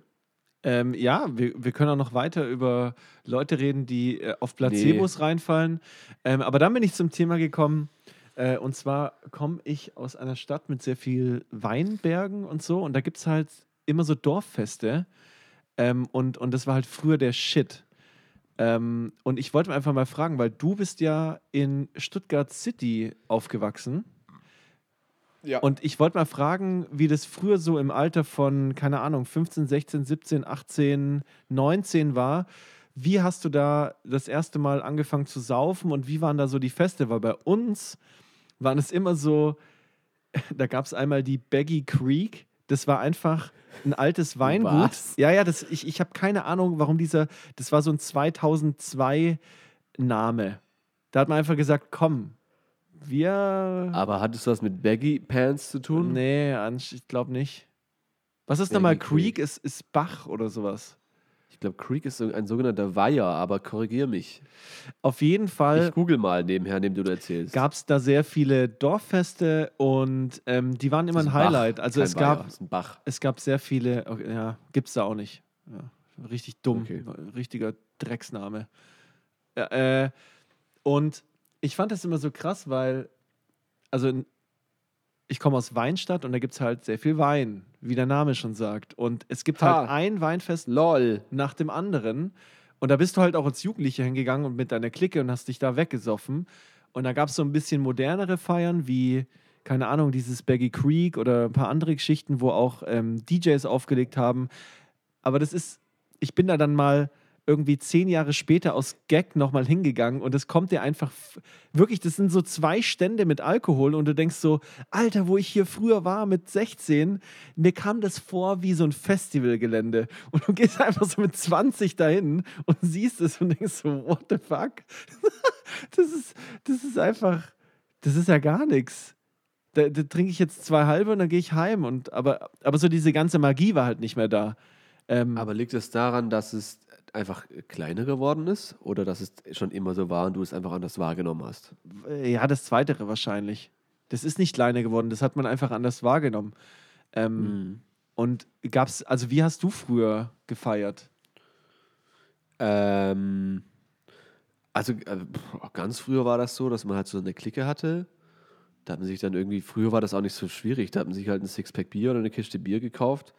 Ähm, ja, wir, wir können auch noch weiter über Leute reden, die äh, auf Placebos reinfallen. Ähm, aber dann bin ich zum Thema gekommen. Äh, und zwar komme ich aus einer Stadt mit sehr viel Weinbergen und so. Und da gibt es halt immer so Dorffeste. Ähm, und, und das war halt früher der Shit. Ähm, und ich wollte einfach mal fragen, weil du bist ja in Stuttgart City aufgewachsen. Ja. Und ich wollte mal fragen, wie das früher so im Alter von, keine Ahnung, 15, 16, 17, 18, 19 war. Wie hast du da das erste Mal angefangen zu saufen und wie waren da so die Feste? Weil bei uns waren es immer so, da gab es einmal die Baggy Creek. Das war einfach ein altes Weingut. Was? Ja, ja, das, ich, ich habe keine Ahnung, warum dieser, das war so ein 2002 Name. Da hat man einfach gesagt, komm, wir Aber hattest du was mit Baggy Pants zu tun? Nee, ich glaube nicht. Was ist Baggy nochmal Creek. Creek? Ist, ist Bach oder sowas? Ich glaube, Creek ist ein sogenannter Weiher, aber korrigier mich. Auf jeden Fall Ich google mal nebenher, neben du erzählst. gab es da sehr viele Dorffeste und ähm, die waren immer ein Bach, Highlight. Also kein es Weiher, gab, ein Bach. es gab sehr viele, okay, ja, gibt es da auch nicht. Ja, richtig dumm, Okay. richtiger Drecksname. Ja, äh, und ich fand das immer so krass, weil, also in- ich komme aus Weinstadt und da gibt es halt sehr viel Wein, wie der Name schon sagt. Und es gibt Ha. halt ein Weinfest LOL. nach dem anderen. Und da bist du halt auch als Jugendlicher hingegangen und mit deiner Clique und hast dich da weggesoffen. Und da gab es so ein bisschen modernere Feiern, wie, keine Ahnung, dieses Baggy Creek oder ein paar andere Geschichten, wo auch ähm, DJs aufgelegt haben. Aber das ist, ich bin da dann mal irgendwie zehn Jahre später aus Gag nochmal hingegangen und es kommt dir einfach wirklich, das sind so zwei Stände mit Alkohol und du denkst so, Alter, wo ich hier früher war mit 16, mir kam das vor wie so ein Festivalgelände und du gehst einfach so mit 20 dahin und siehst es und denkst so, what the fuck? das ist, das ist einfach, das ist ja gar nichts. Da, da trinke ich jetzt zwei halbe und dann gehe ich heim und aber, aber so diese ganze Magie war halt nicht mehr da. Ähm, Aber liegt es daran, dass es einfach kleiner geworden ist oder dass es schon immer so war und du es einfach anders wahrgenommen hast? Äh, Ja, das Zweitere wahrscheinlich. Das ist nicht kleiner geworden, das hat man einfach anders wahrgenommen. Ähm, Mhm. Und gab's, also wie hast du früher gefeiert? Ähm, also äh, ganz früher war das so, dass man halt so eine Clique hatte. Da hat man sich dann irgendwie, früher war das auch nicht so schwierig, da hat man sich halt ein Sixpack Bier oder eine Kiste Bier gekauft.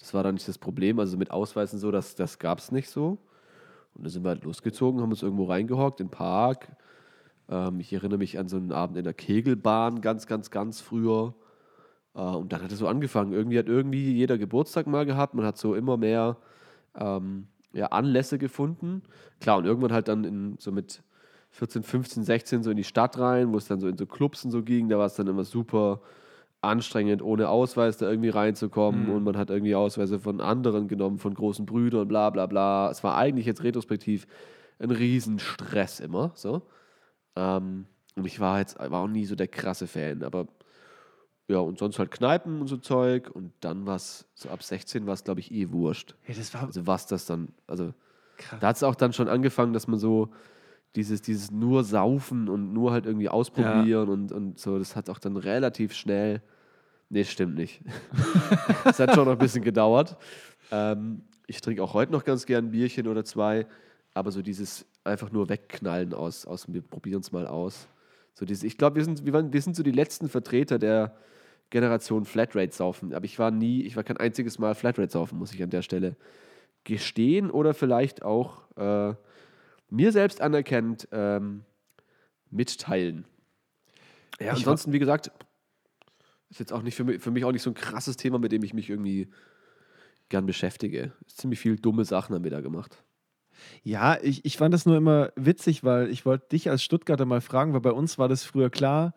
Das war dann nicht das Problem, also mit Ausweisen so, das, das gab es nicht so. Und dann sind wir halt losgezogen, haben uns irgendwo reingehockt im Park. Ähm, ich erinnere mich an so einen Abend in der Kegelbahn, ganz, ganz, ganz früher. Äh, und dann hat es so angefangen. Irgendwie hat irgendwie jeder Geburtstag mal gehabt. Man hat so immer mehr ähm, ja, Anlässe gefunden. Klar, und irgendwann halt dann in, so mit 14, 15, 16 so in die Stadt rein, wo es dann so in so Clubs und so ging. Da war es dann immer super anstrengend, ohne Ausweis da irgendwie reinzukommen. Mhm. Und man hat irgendwie Ausweise von anderen genommen, von großen Brüdern, bla bla bla. Es war eigentlich jetzt retrospektiv ein Riesenstress immer. So. Ähm, und ich war jetzt war auch nie so der krasse Fan, aber ja, und sonst halt Kneipen und so Zeug. Und dann war es, so ab 16 war es, glaube ich, eh wurscht. Ja, das war Also was das dann, also krass. da hat es auch dann schon angefangen, dass man so dieses, dieses nur saufen und nur halt irgendwie ausprobieren und, und so, das hat auch dann relativ schnell. Nee, stimmt nicht. Es hat schon noch ein bisschen gedauert. Ähm, ich trinke auch heute noch ganz gern ein Bierchen oder zwei, aber so dieses einfach nur wegknallen aus, aus wir probieren es mal aus. So dieses, ich glaube, wir sind, wir, waren, wir sind so die letzten Vertreter der Generation Flatrate saufen. Aber ich war nie, ich war kein einziges Mal Flatrate saufen, muss ich an der Stelle gestehen oder vielleicht auch äh, mir selbst anerkennt ähm, mitteilen. Ja, Ich ansonsten, wie gesagt, ist jetzt auch nicht für mich, für mich auch nicht so ein krasses Thema, mit dem ich mich irgendwie gern beschäftige. Ziemlich viel dumme Sachen haben wir da gemacht. Ja, ich, ich fand das nur immer witzig, weil ich wollte dich als Stuttgarter mal fragen, weil bei uns war das früher klar.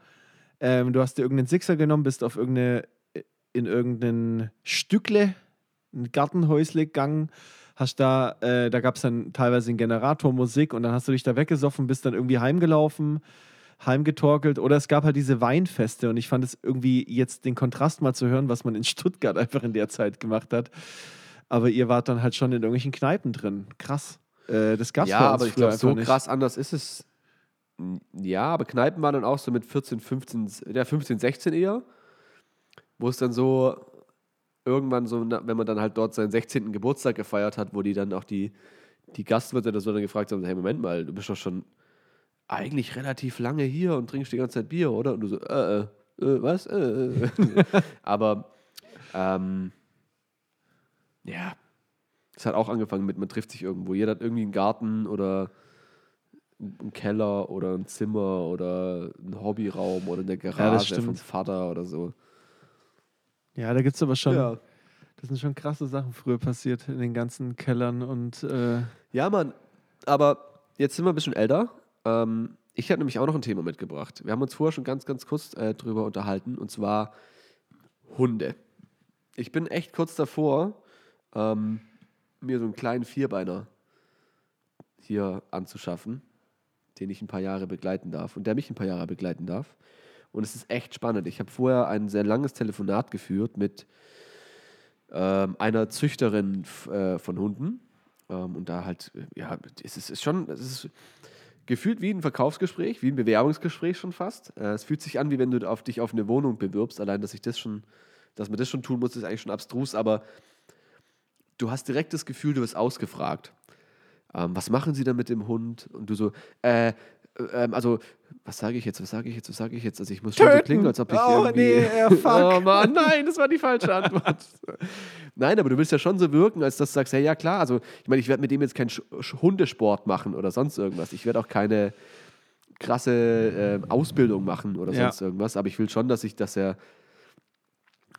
Ähm, du hast dir irgendeinen Sixer genommen, bist auf irgendeine, in irgendein Stückle, ein Gartenhäusle gegangen, hast da, äh, da gab es dann teilweise einen Generator, Musik und dann hast du dich da weggesoffen, bist dann irgendwie heimgelaufen, heimgetorkelt oder es gab halt diese Weinfeste und ich fand es irgendwie jetzt den Kontrast mal zu hören, was man in Stuttgart einfach in der Zeit gemacht hat. Aber ihr wart dann halt schon in irgendwelchen Kneipen drin. Krass. Äh, das gab's Ja, aber ich glaube, so nicht. krass anders ist es. Ja, aber Kneipen waren dann auch so mit 14, 15, ja, 15, 16 eher. Wo es dann so irgendwann so, wenn man dann halt dort seinen 16. Geburtstag gefeiert hat, wo die dann auch die, die Gastwirte oder so dann gefragt haben: Hey, Moment mal, du bist doch schon eigentlich relativ lange hier und trinkst die ganze Zeit Bier, oder? Und du so, äh, äh, äh was? Äh, äh. aber, ähm, ja, es hat auch angefangen mit, man trifft sich irgendwo. Jeder hat irgendwie einen Garten oder einen Keller oder ein Zimmer oder einen Hobbyraum oder eine Garage stimmt. vom Vater oder so. Ja, da gibt es aber schon, Ja. das sind schon krasse Sachen früher passiert in den ganzen Kellern und äh, ja, Mann. Aber jetzt sind wir ein bisschen älter. Ähm, ich habe nämlich auch noch ein Thema mitgebracht. Wir haben uns vorher schon ganz, ganz kurz äh, drüber unterhalten und zwar Hunde. Ich bin echt kurz davor, ähm, mir so einen kleinen Vierbeiner hier anzuschaffen, den ich ein paar Jahre begleiten darf und der mich ein paar Jahre begleiten darf. Und es ist echt spannend. Ich habe vorher ein sehr langes Telefonat geführt mit ähm, einer Züchterin äh, von Hunden. Ähm, und da halt, ja, es ist, ist schon, es ist gefühlt wie ein Verkaufsgespräch, wie ein Bewerbungsgespräch schon fast. Äh, es fühlt sich an, wie wenn du auf dich auf eine Wohnung bewirbst. Allein, dass ich das schon, dass man das schon tun muss, ist eigentlich schon abstrus, aber du hast direkt das Gefühl, du wirst ausgefragt. Ähm, was machen sie dann mit dem Hund? Und du so, äh, ähm, also, was sage ich jetzt, was sage ich jetzt, was sage ich jetzt? Also ich muss schon so klingen, als ob ich Oh, irgendwie... nee, ja, fuck. oh Mann, nein, das war die falsche Antwort. nein, aber du willst ja schon so wirken, als dass du sagst, ja, ja klar, also ich meine, ich werde mit dem jetzt keinen Hundesport machen oder sonst irgendwas. Ich werde auch keine krasse äh, Ausbildung machen oder Ja. sonst irgendwas, aber ich will schon, dass ich, dass er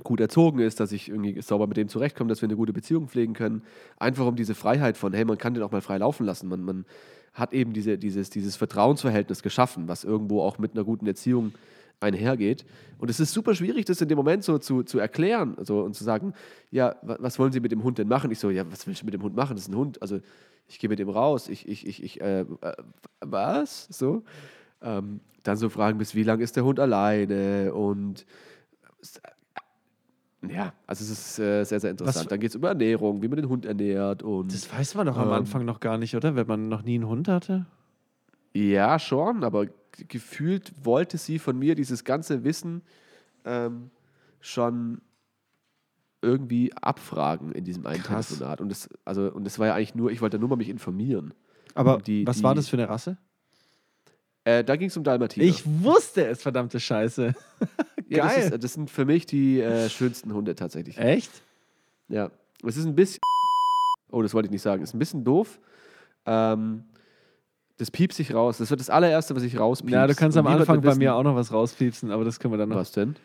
gut erzogen ist, dass ich irgendwie sauber mit dem zurechtkomme, dass wir eine gute Beziehung pflegen können. Einfach um diese Freiheit von, hey, man kann den auch mal frei laufen lassen. Man, man hat eben diese, dieses, dieses Vertrauensverhältnis geschaffen, was irgendwo auch mit einer guten Erziehung einhergeht. Und es ist super schwierig, das in dem Moment so zu, zu erklären also, und zu sagen, ja, wa- was wollen Sie mit dem Hund denn machen? Ich so, ja, was willst du mit dem Hund machen? Das ist ein Hund. Also ich gehe mit dem raus. Ich, ich, ich, ich, äh, äh, was? So. Ähm, dann so fragen, bis wie lange ist der Hund alleine? Und ja, also es ist äh, sehr, sehr interessant. Was- Dann geht es über Ernährung, wie man den Hund ernährt und das weiß man doch am Ähm. Anfang noch gar nicht, oder? Wenn man noch nie einen Hund hatte. ja, schon, aber gefühlt wollte sie von mir dieses ganze Wissen ähm, schon irgendwie abfragen in diesem einen Krass. Telefonat. Und das, also, und das war ja eigentlich nur, ich wollte nur mal mich informieren. Aber Die- was die- war das für eine Rasse? Äh, da ging es um Dalmatiner. Ich wusste es, verdammte Scheiße. ja, das, geil. ist, das sind für mich die äh, schönsten Hunde tatsächlich. Echt? Ja. Es ist ein bisschen. Oh, das wollte ich nicht sagen. Es ist ein bisschen doof. Ähm, das piepst sich raus. Das wird das allererste, was ich rauspiepst. Ja, du kannst Und am Anfang bei mir auch noch was rauspiepsen, aber das können wir dann noch. Was denn?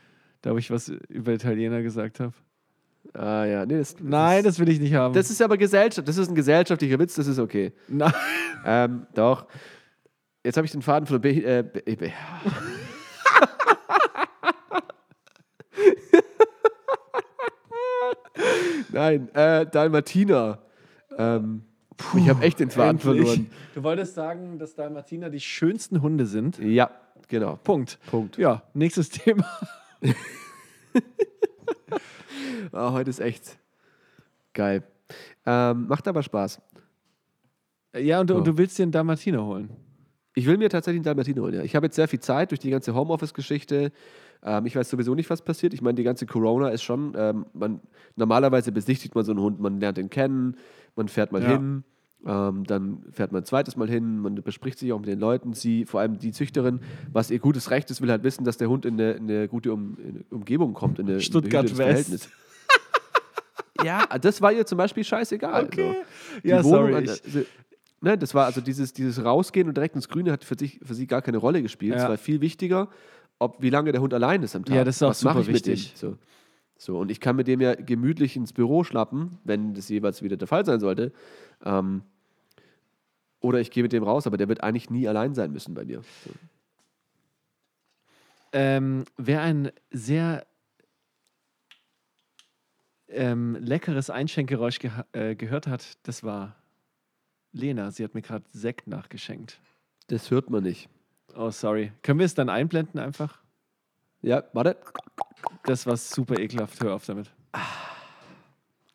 Da, wo ich was über Italiener gesagt habe. Ah, ja. Nee, das, das Nein, ist, das will ich nicht haben. das ist aber Gesellschaft. Das ist ein gesellschaftlicher Witz. Das ist okay. Nein. Ähm, doch. Jetzt habe ich den Faden von der B. Äh, B, B Nein, äh, Dalmatiner. Ähm, ich habe echt den Faden Endlich. verloren. Du wolltest sagen, dass Dalmatiner die schönsten Hunde sind. Ja, genau. Punkt. Punkt. Ja, nächstes Thema. Ah, heute ist echt geil. Ähm, macht aber Spaß. Ja, und, du- Ja. und du willst dir einen Dalmatiner holen. Ich will mir tatsächlich einen Dalmatiner holen, ja. Ich habe jetzt sehr viel Zeit durch die ganze Homeoffice-Geschichte. Ähm, ich weiß sowieso nicht, was passiert. Ich meine, die ganze Corona ist schon, ähm, man, normalerweise besichtigt man so einen Hund, man lernt ihn kennen, man fährt mal Ja. hin, ähm, dann fährt man ein zweites Mal hin, man bespricht sich auch mit den Leuten, sie, vor allem die Züchterin, was ihr gutes Recht ist, will halt wissen, dass der Hund in eine, in eine gute um, in Umgebung kommt, in eine, in ein Stuttgart West. Ja, das war ihr zum Beispiel scheißegal. Okay. So. Die Ja, sorry, ich- also, ne, das war also dieses, dieses Rausgehen und direkt ins Grüne hat für, sich, für sie gar keine Rolle gespielt. Es Ja. war viel wichtiger, ob, wie lange der Hund allein ist am Tag. Ja, das ist auch Was super wichtig. So. so, und ich kann mit dem ja gemütlich ins Büro schnappen, wenn das jeweils wieder der Fall sein sollte. Ähm, oder ich gehe mit dem raus, aber der wird eigentlich nie allein sein müssen bei mir. So. Ähm, wer ein sehr ähm, leckeres Einschenkgeräusch geha- äh, gehört hat, das war Lena. Sie hat mir gerade Sekt nachgeschenkt. Das hört man nicht. Oh, sorry. Können wir es dann einblenden einfach? Ja, warte. Das war super ekelhaft. Hör auf damit.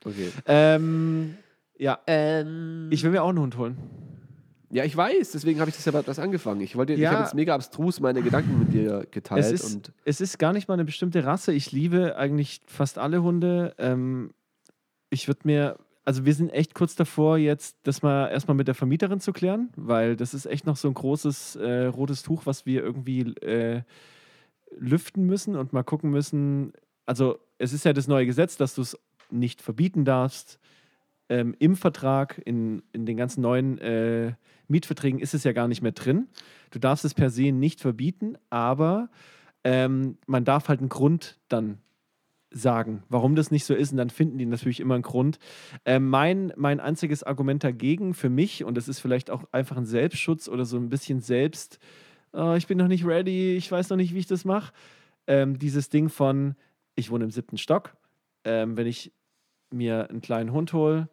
Okay. Ähm, ja, Ähm, ich will mir auch einen Hund holen. ja, ich weiß, deswegen habe ich das ja was angefangen. Ich, wollte, ich Ja. habe jetzt mega abstrus meine Gedanken mit dir geteilt. Es ist, und es ist gar nicht mal eine bestimmte Rasse. Ich liebe eigentlich fast alle Hunde. Ähm, ich würde mir, also wir sind echt kurz davor, jetzt das mal erstmal mit der Vermieterin zu klären, weil das ist echt noch so ein großes äh, rotes Tuch, was wir irgendwie äh, lüften müssen und mal gucken müssen. Also es ist ja das neue Gesetz, dass du es nicht verbieten darfst. Ähm, Im Vertrag, in, in den ganzen neuen äh, Mietverträgen ist es ja gar nicht mehr drin. Du darfst es per se nicht verbieten, aber ähm, man darf halt einen Grund dann sagen, warum das nicht so ist. Und dann finden die natürlich immer einen Grund. Ähm, mein, mein einziges Argument dagegen für mich, und das ist vielleicht auch einfach ein Selbstschutz oder so ein bisschen selbst, oh, ich bin noch nicht ready, ich weiß noch nicht, wie ich das mache. Ähm, dieses Ding von, ich wohne im siebten Stock, ähm, wenn ich mir einen kleinen Hund hole,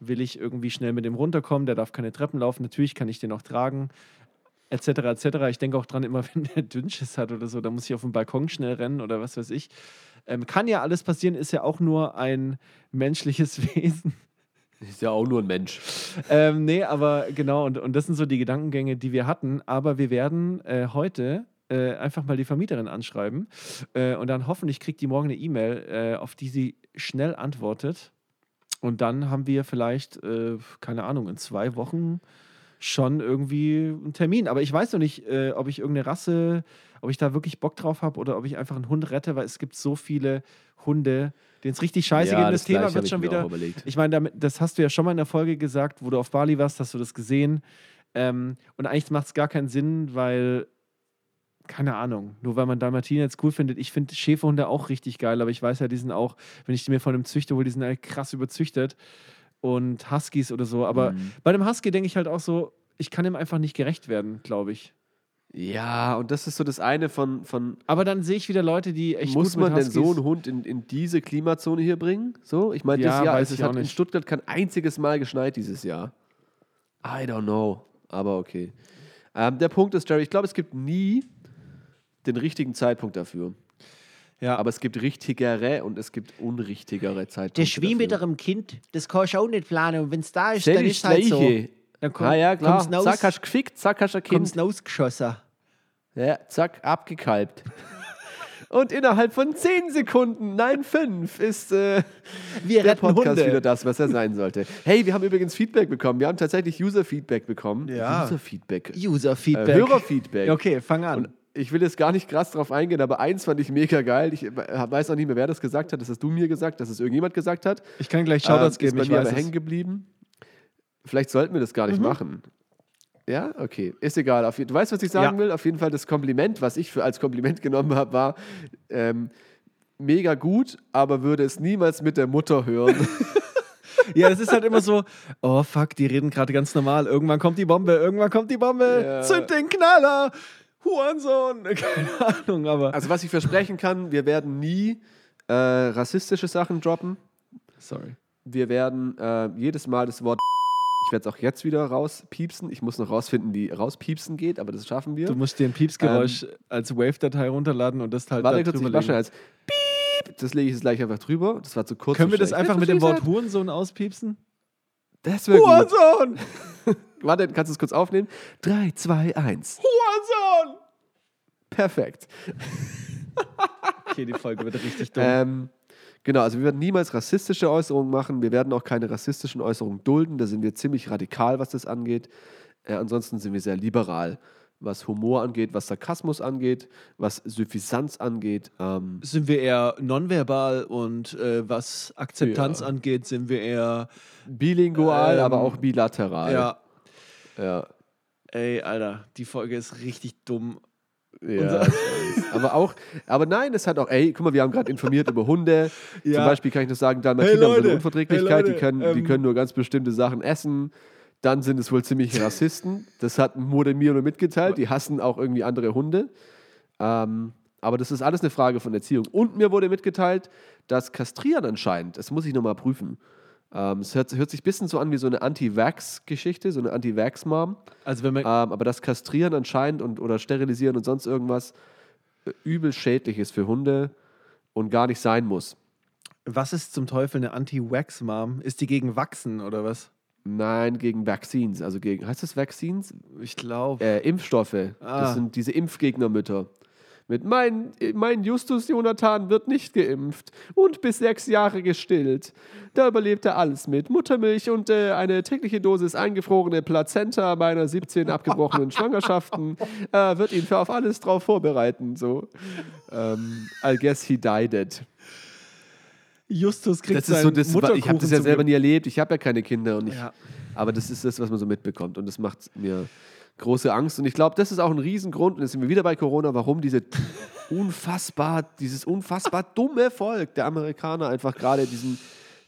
will ich irgendwie schnell mit dem runterkommen, der darf keine Treppen laufen, natürlich kann ich den auch tragen, etc. etc. Ich denke auch dran, immer wenn der Dünnschiss hat oder so, da muss ich auf den Balkon schnell rennen oder was weiß ich. Ähm, kann ja alles passieren, ist ja auch nur ein menschliches Wesen. ist ja auch nur ein Mensch. ähm, nee, aber genau, und, und das sind so die Gedankengänge, die wir hatten. Aber wir werden äh, heute äh, einfach mal die Vermieterin anschreiben äh, und dann hoffentlich kriegt die morgen eine E-Mail, äh, auf die sie schnell antwortet. Und dann haben wir vielleicht, äh, keine Ahnung, in zwei Wochen schon irgendwie einen Termin. Aber ich weiß noch nicht, äh, ob ich irgendeine Rasse, ob ich da wirklich Bock drauf habe oder ob ich einfach einen Hund rette, weil es gibt so viele Hunde, denen es richtig scheiße geht. Und das Thema wird schon wieder. Ich meine, das hast du ja schon mal in der Folge gesagt, wo du auf Bali warst, hast du das gesehen. Ähm, und eigentlich macht es gar keinen Sinn, weil, keine Ahnung, nur weil man Dalmatiner jetzt cool findet. Ich finde Schäferhunde auch richtig geil, aber ich weiß ja, die sind auch, wenn ich die mir von einem Züchter hole, die sind halt krass überzüchtet. Und Huskies oder so. Aber Mhm. bei dem Husky denke ich halt auch so, ich kann ihm einfach nicht gerecht werden, glaube ich. Ja, und das ist so das eine von, von Aber dann sehe ich wieder Leute, die echt muss gut mit man denn so einen Hund in, in diese Klimazone hier bringen? So, ich meine, Ja, dieses Jahr, weiß es hat in. Stuttgart kein einziges Mal geschneit dieses Jahr. I don't know, aber okay. Ähm, der Punkt ist, Jerry, ich glaube, es gibt nie den richtigen Zeitpunkt dafür. Ja, Aber es gibt richtigere und es gibt unrichtigere Zeitpunkte. Das ist wie mit einem Kind, das kannst du auch nicht planen. Und wenn es da ist, Stell dann ist halt so. Dann kommt, Ah ja, klar. kommt's raus, Zack, hast du gefickt, zack, hast du ein kommt's Kind. rausgeschossen. Ja, zack, abgekalbt. Und innerhalb von 10 Sekunden, nein, 5, ist äh, Wir der retten Podcast Hunde. wieder das, was er sein sollte. Hey, wir haben übrigens Feedback bekommen. Wir haben tatsächlich User-Feedback bekommen. Ja. User-Feedback. Äh, User-Feedback. Hörer-Feedback. Okay, fang an. Und ich will jetzt gar nicht krass drauf eingehen, aber eins fand ich mega geil. Ich weiß auch nicht mehr, wer das gesagt hat. Das hast du mir gesagt, dass es irgendjemand gesagt hat. ich kann gleich Shoutouts Ähm, geben, ist ich bei mir aber hängen geblieben. Vielleicht sollten wir das gar nicht machen. Ja, okay. Ist egal. Du weißt, was ich sagen Ja. will? Auf jeden Fall das Kompliment, was ich für als Kompliment genommen habe, war ähm, mega gut, aber würde es niemals mit der Mutter hören. Ja, das ist halt immer so, oh fuck, die reden gerade ganz normal. Irgendwann kommt die Bombe, irgendwann kommt die Bombe. Ja. Zünd den Knaller. Hurensohn. Keine Ahnung, aber. also, was ich versprechen kann, wir werden nie äh, rassistische Sachen droppen. Sorry. Wir werden äh, jedes Mal das Wort ich werde es auch jetzt wieder rauspiepsen. Ich muss noch rausfinden, wie rauspiepsen geht, aber das schaffen wir. Du musst dir ein Piepsgeräusch als Wave-Datei runterladen und das halt Warte da kurz, ich legen. als Piep. Das lege ich jetzt gleich einfach drüber. Das war zu kurz. Können wir das einfach mit dem Wort Hurensohn auspiepsen? Das wäre. Hurensohn! Warte, kannst du es kurz aufnehmen? 3, 2, 1. Hurensohn! Perfekt. Okay, die Folge wird richtig dumm. Ähm, genau, also wir werden niemals rassistische Äußerungen machen. Wir werden auch keine rassistischen Äußerungen dulden. Da sind wir ziemlich radikal, was das angeht. Äh, ansonsten sind wir sehr liberal, was Humor angeht, was Sarkasmus angeht, was Suffisanz angeht. Ähm, sind wir eher nonverbal und äh, was Akzeptanz Ja. angeht, sind wir eher. bilingual, Ähm, aber auch bilateral. Ja. ja. Ey, Alter, die Folge ist richtig dumm. Ja, aber auch, aber nein, es hat auch, ey, guck mal, wir haben gerade informiert über Hunde. Zum Ja. Beispiel kann ich nur sagen, Dalmatiner Hey, haben so eine Unverträglichkeit, hey, die, können, die ähm, können nur ganz bestimmte Sachen essen. Dann sind es wohl ziemlich Rassisten. Das hat wurde mir nur mitgeteilt. Die hassen auch irgendwie andere Hunde. Ähm, aber das ist alles eine Frage von Erziehung. Und mir wurde mitgeteilt, dass Kastrieren anscheinend, das muss ich nochmal prüfen. Ähm, es hört, hört sich ein bisschen so an wie so eine Anti-Vax-Geschichte, so eine Anti-Vax-Mom. Also, wenn man. Ähm, aber das Kastrieren anscheinend und, oder Sterilisieren und sonst irgendwas äh, übel schädlich ist für Hunde und gar nicht sein muss. Was ist zum Teufel eine Anti-Wax-Mom? Ist die gegen Wachsen oder was? Nein, gegen Vaccines, also gegen, heißt das Vaccines? Ich glaube. Äh, Impfstoffe. Ah. Das sind diese Impfgegnermütter. Mit mein, mein Justus Jonathan wird nicht geimpft und bis sechs Jahre gestillt. Da überlebt er alles mit. Muttermilch und äh, eine tägliche Dosis eingefrorene Plazenta meiner 17 abgebrochenen Schwangerschaften äh, wird ihn für auf alles drauf vorbereiten. So. Ähm, I guess he died it. Justus kriegt Das ist so, das, ich habe das ja selber nie erlebt. Ich habe ja keine Kinder und ich, Ja. aber das ist das, was man so mitbekommt und das macht mir große Angst und ich glaube, das ist auch ein Riesengrund und jetzt sind wir wieder bei Corona, warum diese unfassbar, dieses unfassbar dumme Volk der Amerikaner einfach gerade diesen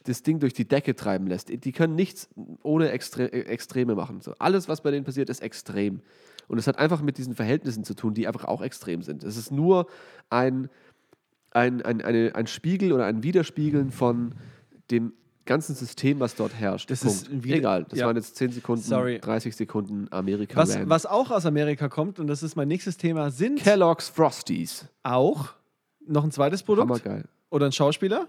das Ding durch die Decke treiben lässt. Die können nichts ohne Extre äh, Extreme machen. So, alles, was bei denen passiert, ist extrem. Und es hat einfach mit diesen Verhältnissen zu tun, die einfach auch extrem sind. Es ist nur ein, ein, ein, eine, ein Spiegel oder ein Widerspiegeln von dem ganzen System, was dort herrscht. Das Punkt. ist ein Wider- Egal, das ja. waren jetzt 10 Sekunden, Sorry. 30 Sekunden Amerika. Was, was auch aus Amerika kommt, und das ist mein nächstes Thema, sind Kellogg's Frosties. auch noch ein zweites Produkt Hammergeil. oder ein Schauspieler.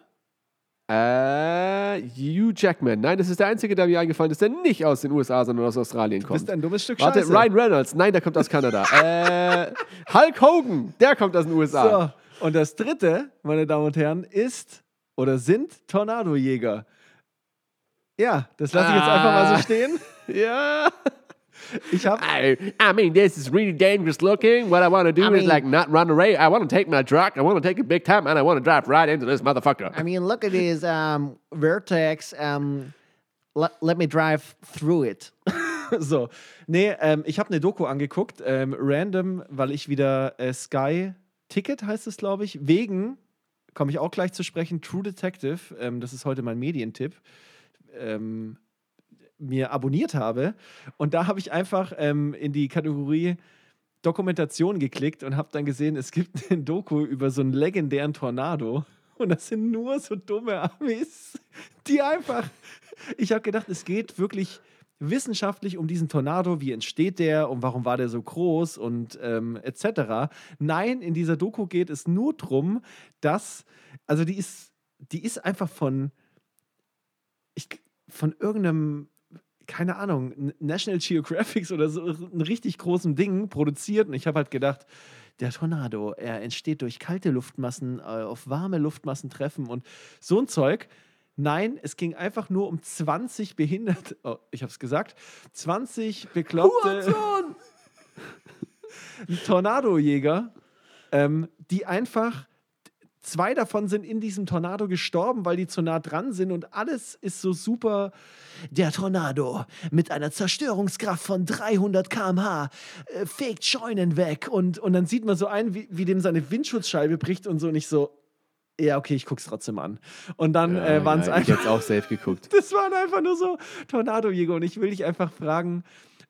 Äh, Hugh Jackman. Nein, das ist der einzige, der mir eingefallen ist, der nicht aus den USA, sondern aus Australien Du kommt. bist ein dummes Stück Warte, Scheiße. Ryan Reynolds. Nein, der kommt aus Kanada. äh, Hulk Hogan. Der kommt aus den USA. So, und das dritte, meine Damen und Herren, ist oder sind Tornadojäger. Ja, das lasse ich jetzt einfach mal Ah. so stehen. Ja. Ich habe I, I mean, this is really dangerous looking. What I want to do I is mean- like not run away. I want to take my truck. I want to take it big time, and I want to drive right into this motherfucker. I mean, look at this um, vertex. Um, let, let me drive through it. so. Nee, ähm, ich habe eine Doku angeguckt, ähm, random, weil ich wieder äh, Sky Ticket heißt es, glaube ich, wegen, komme ich auch gleich zu sprechen, True Detective, ähm, das ist heute mein Medientipp, ähm, mir abonniert habe. Und da habe ich einfach ähm, in die Kategorie Dokumentation geklickt und habe dann gesehen, es gibt ein Doku über so einen legendären Tornado. Und das sind nur so dumme Amis, die einfach. Ich habe gedacht, es geht wirklich wissenschaftlich um diesen Tornado, wie entsteht der und warum war der so groß und ähm, etc. Nein, in dieser Doku geht es nur darum, dass, also die ist, die ist einfach von, ich, von irgendeinem, keine Ahnung, National Geographic oder so ein richtig großem Ding produziert und ich habe halt gedacht, der Tornado, er entsteht durch kalte Luftmassen äh, auf warme Luftmassen treffen und so ein Zeug. Nein, es ging einfach nur um 20 behinderte, oh, ich habe es gesagt, 20 bekloppte Tornadojäger, ähm, die einfach, zwei davon sind in diesem Tornado gestorben, weil die zu nah dran sind und alles ist so super. Der Tornado mit einer Zerstörungskraft von 300 km/h äh, fegt Scheunen weg und, und dann sieht man so ein, wie, wie dem seine Windschutzscheibe bricht und so nicht so. Ja, okay, ich guck's trotzdem an. Und dann äh, waren es ja, ich einfach. jetzt auch safe geguckt. Das waren einfach nur so Tornadojäger. Und ich will dich einfach fragen,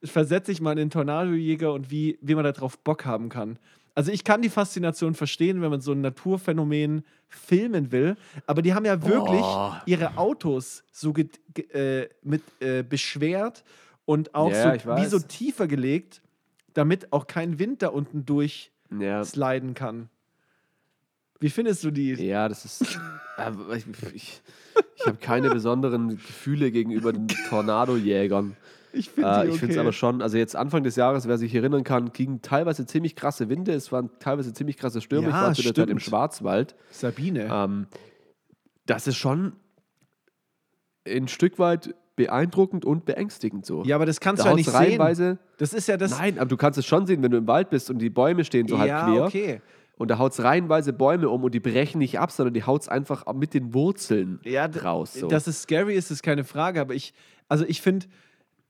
versetze ich mal in den Tornadojäger und wie, wie man darauf Bock haben kann. Also ich kann die Faszination verstehen, wenn man so ein Naturphänomen filmen will, aber die haben ja wirklich Boah. ihre Autos so äh, mit äh, beschwert und auch ich so, wie so tiefer gelegt, damit auch kein Wind da unten durch Ja. sliden kann. Wie findest du die? Ja, das ist. aber ich ich, ich habe keine besonderen Gefühle gegenüber den Tornadojägern. Ich finde Äh, ich finde es okay. aber schon, also jetzt Anfang des Jahres, wer sich erinnern kann, gingen teilweise ziemlich krasse Winde, es waren teilweise ziemlich krasse Stürme. ich Ja, war zu der Zeit im. Schwarzwald. Sabine. Ähm, das ist schon ein Stück weit beeindruckend und beängstigend so. ja, aber das kannst da du ja nicht sehen. Das ist ja das. Nein, aber du kannst es schon sehen, wenn du im Wald bist und die Bäume stehen so ja, halb quer. okay. Und da haut es reihenweise Bäume um und die brechen nicht ab, sondern die haut es einfach mit den Wurzeln Ja, raus. So. Dass es scary ist, ist keine Frage. Aber ich, also ich finde,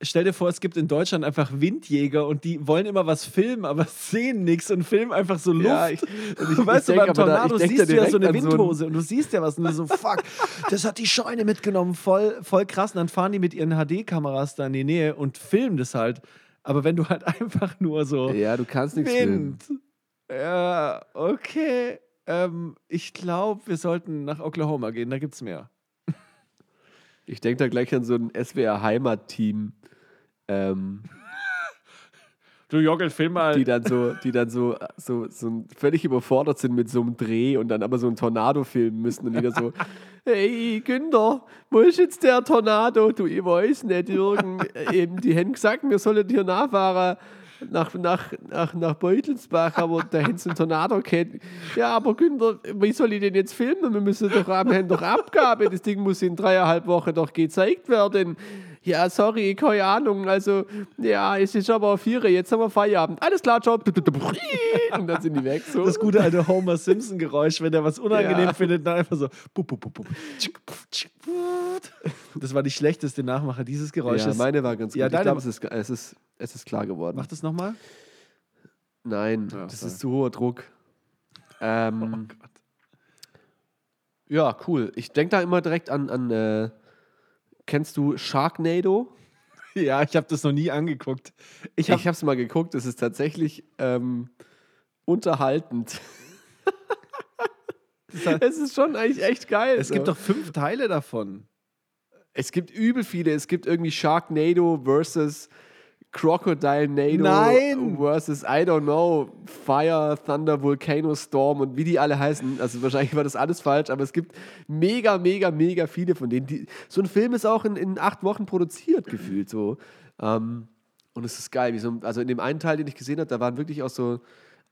stell dir vor, es gibt in Deutschland einfach Windjäger und die wollen immer was filmen, aber sehen nichts und filmen einfach so Luft. Ja, ich- und ich- weißt ich du, beim da- Tornado denk siehst da du ja so eine an so ein- Windhose und du siehst ja was und du so, fuck, das hat die Scheune mitgenommen, voll, voll krass. Und dann fahren die mit ihren HD-Kameras da in die Nähe und filmen das halt. Aber wenn du halt einfach nur so ja, du kannst nichts filmen. Ja, okay. Ähm, ich glaube, wir sollten nach Oklahoma gehen, da gibt's mehr. Ich denke da gleich an so ein SWR-Heimat-Team, ähm, Du Jogel, film mal. die dann so, die dann so, so, so völlig überfordert sind mit so einem Dreh und dann aber so einen Tornado filmen müssen und wieder so, hey Günther, wo ist jetzt der Tornado? Du, ich weiß nicht, Jürgen, eben, die haben gesagt, wir sollen hier nachfahren nach, nach, nach, nach Beutelsbach, aber da haben sie einen Tornado gehabt. Ja, aber Günther, wie soll ich den jetzt filmen? Wir müssen doch, wir haben doch Abgabe, das Ding muss in dreieinhalb Wochen doch gezeigt werden. Ja, sorry, keine Ahnung. Also, ja, es ist aber vier, jetzt haben wir Feierabend. Alles klar, ciao. Und dann sind die weg. So. das gute alte Homer Simpson Geräusch, wenn er was unangenehm Ja. findet, dann einfach so. Das war die schlechteste Nachmache dieses Geräusches. Ja, meine war ganz gut. Ja, ich glaube, es ist, es, ist, es ist klar geworden. Mach das nochmal. Nein, Ja, das sorry. ist zu hoher Druck. Ähm, Oh Gott. ja, cool. Ich denke da immer direkt an, an äh, kennst du Sharknado? Ja, ich habe das noch nie angeguckt. Ich hab, Ich habe es mal geguckt, es ist tatsächlich ähm, unterhaltend. es ist schon eigentlich echt geil. es so. gibt doch fünf Teile davon. Es gibt übel viele. Es gibt irgendwie Sharknado versus Crocodile Nado Nein! versus I don't know Fire Thunder Volcano Storm und wie die alle heißen. Also wahrscheinlich war das alles falsch, aber es gibt mega, mega, mega viele von denen. Die, so ein Film ist auch in, in acht Wochen produziert gefühlt so. Ähm, und es ist geil. Wie so, also in dem einen Teil, den ich gesehen habe, da waren wirklich auch so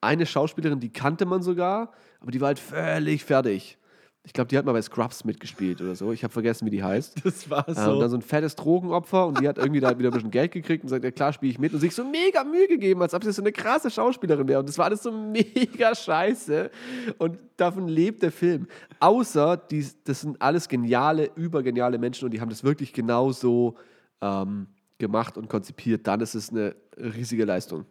eine Schauspielerin, die kannte man sogar, aber die war halt völlig fertig. Ich glaube, die hat mal bei Scrubs mitgespielt oder so. Ich habe vergessen, wie die heißt. Das war Äh, und so. dann so ein fettes Drogenopfer und die hat irgendwie da wieder ein bisschen Geld gekriegt und sagt, ja klar, spiele ich mit und sich so mega Mühe gegeben, als ob sie so eine krasse Schauspielerin wäre. Und das war alles so mega scheiße. Und davon lebt der Film. Außer, die, das sind alles geniale, übergeniale Menschen und die haben das wirklich genauso ähm, gemacht und konzipiert. Dann ist es eine riesige Leistung.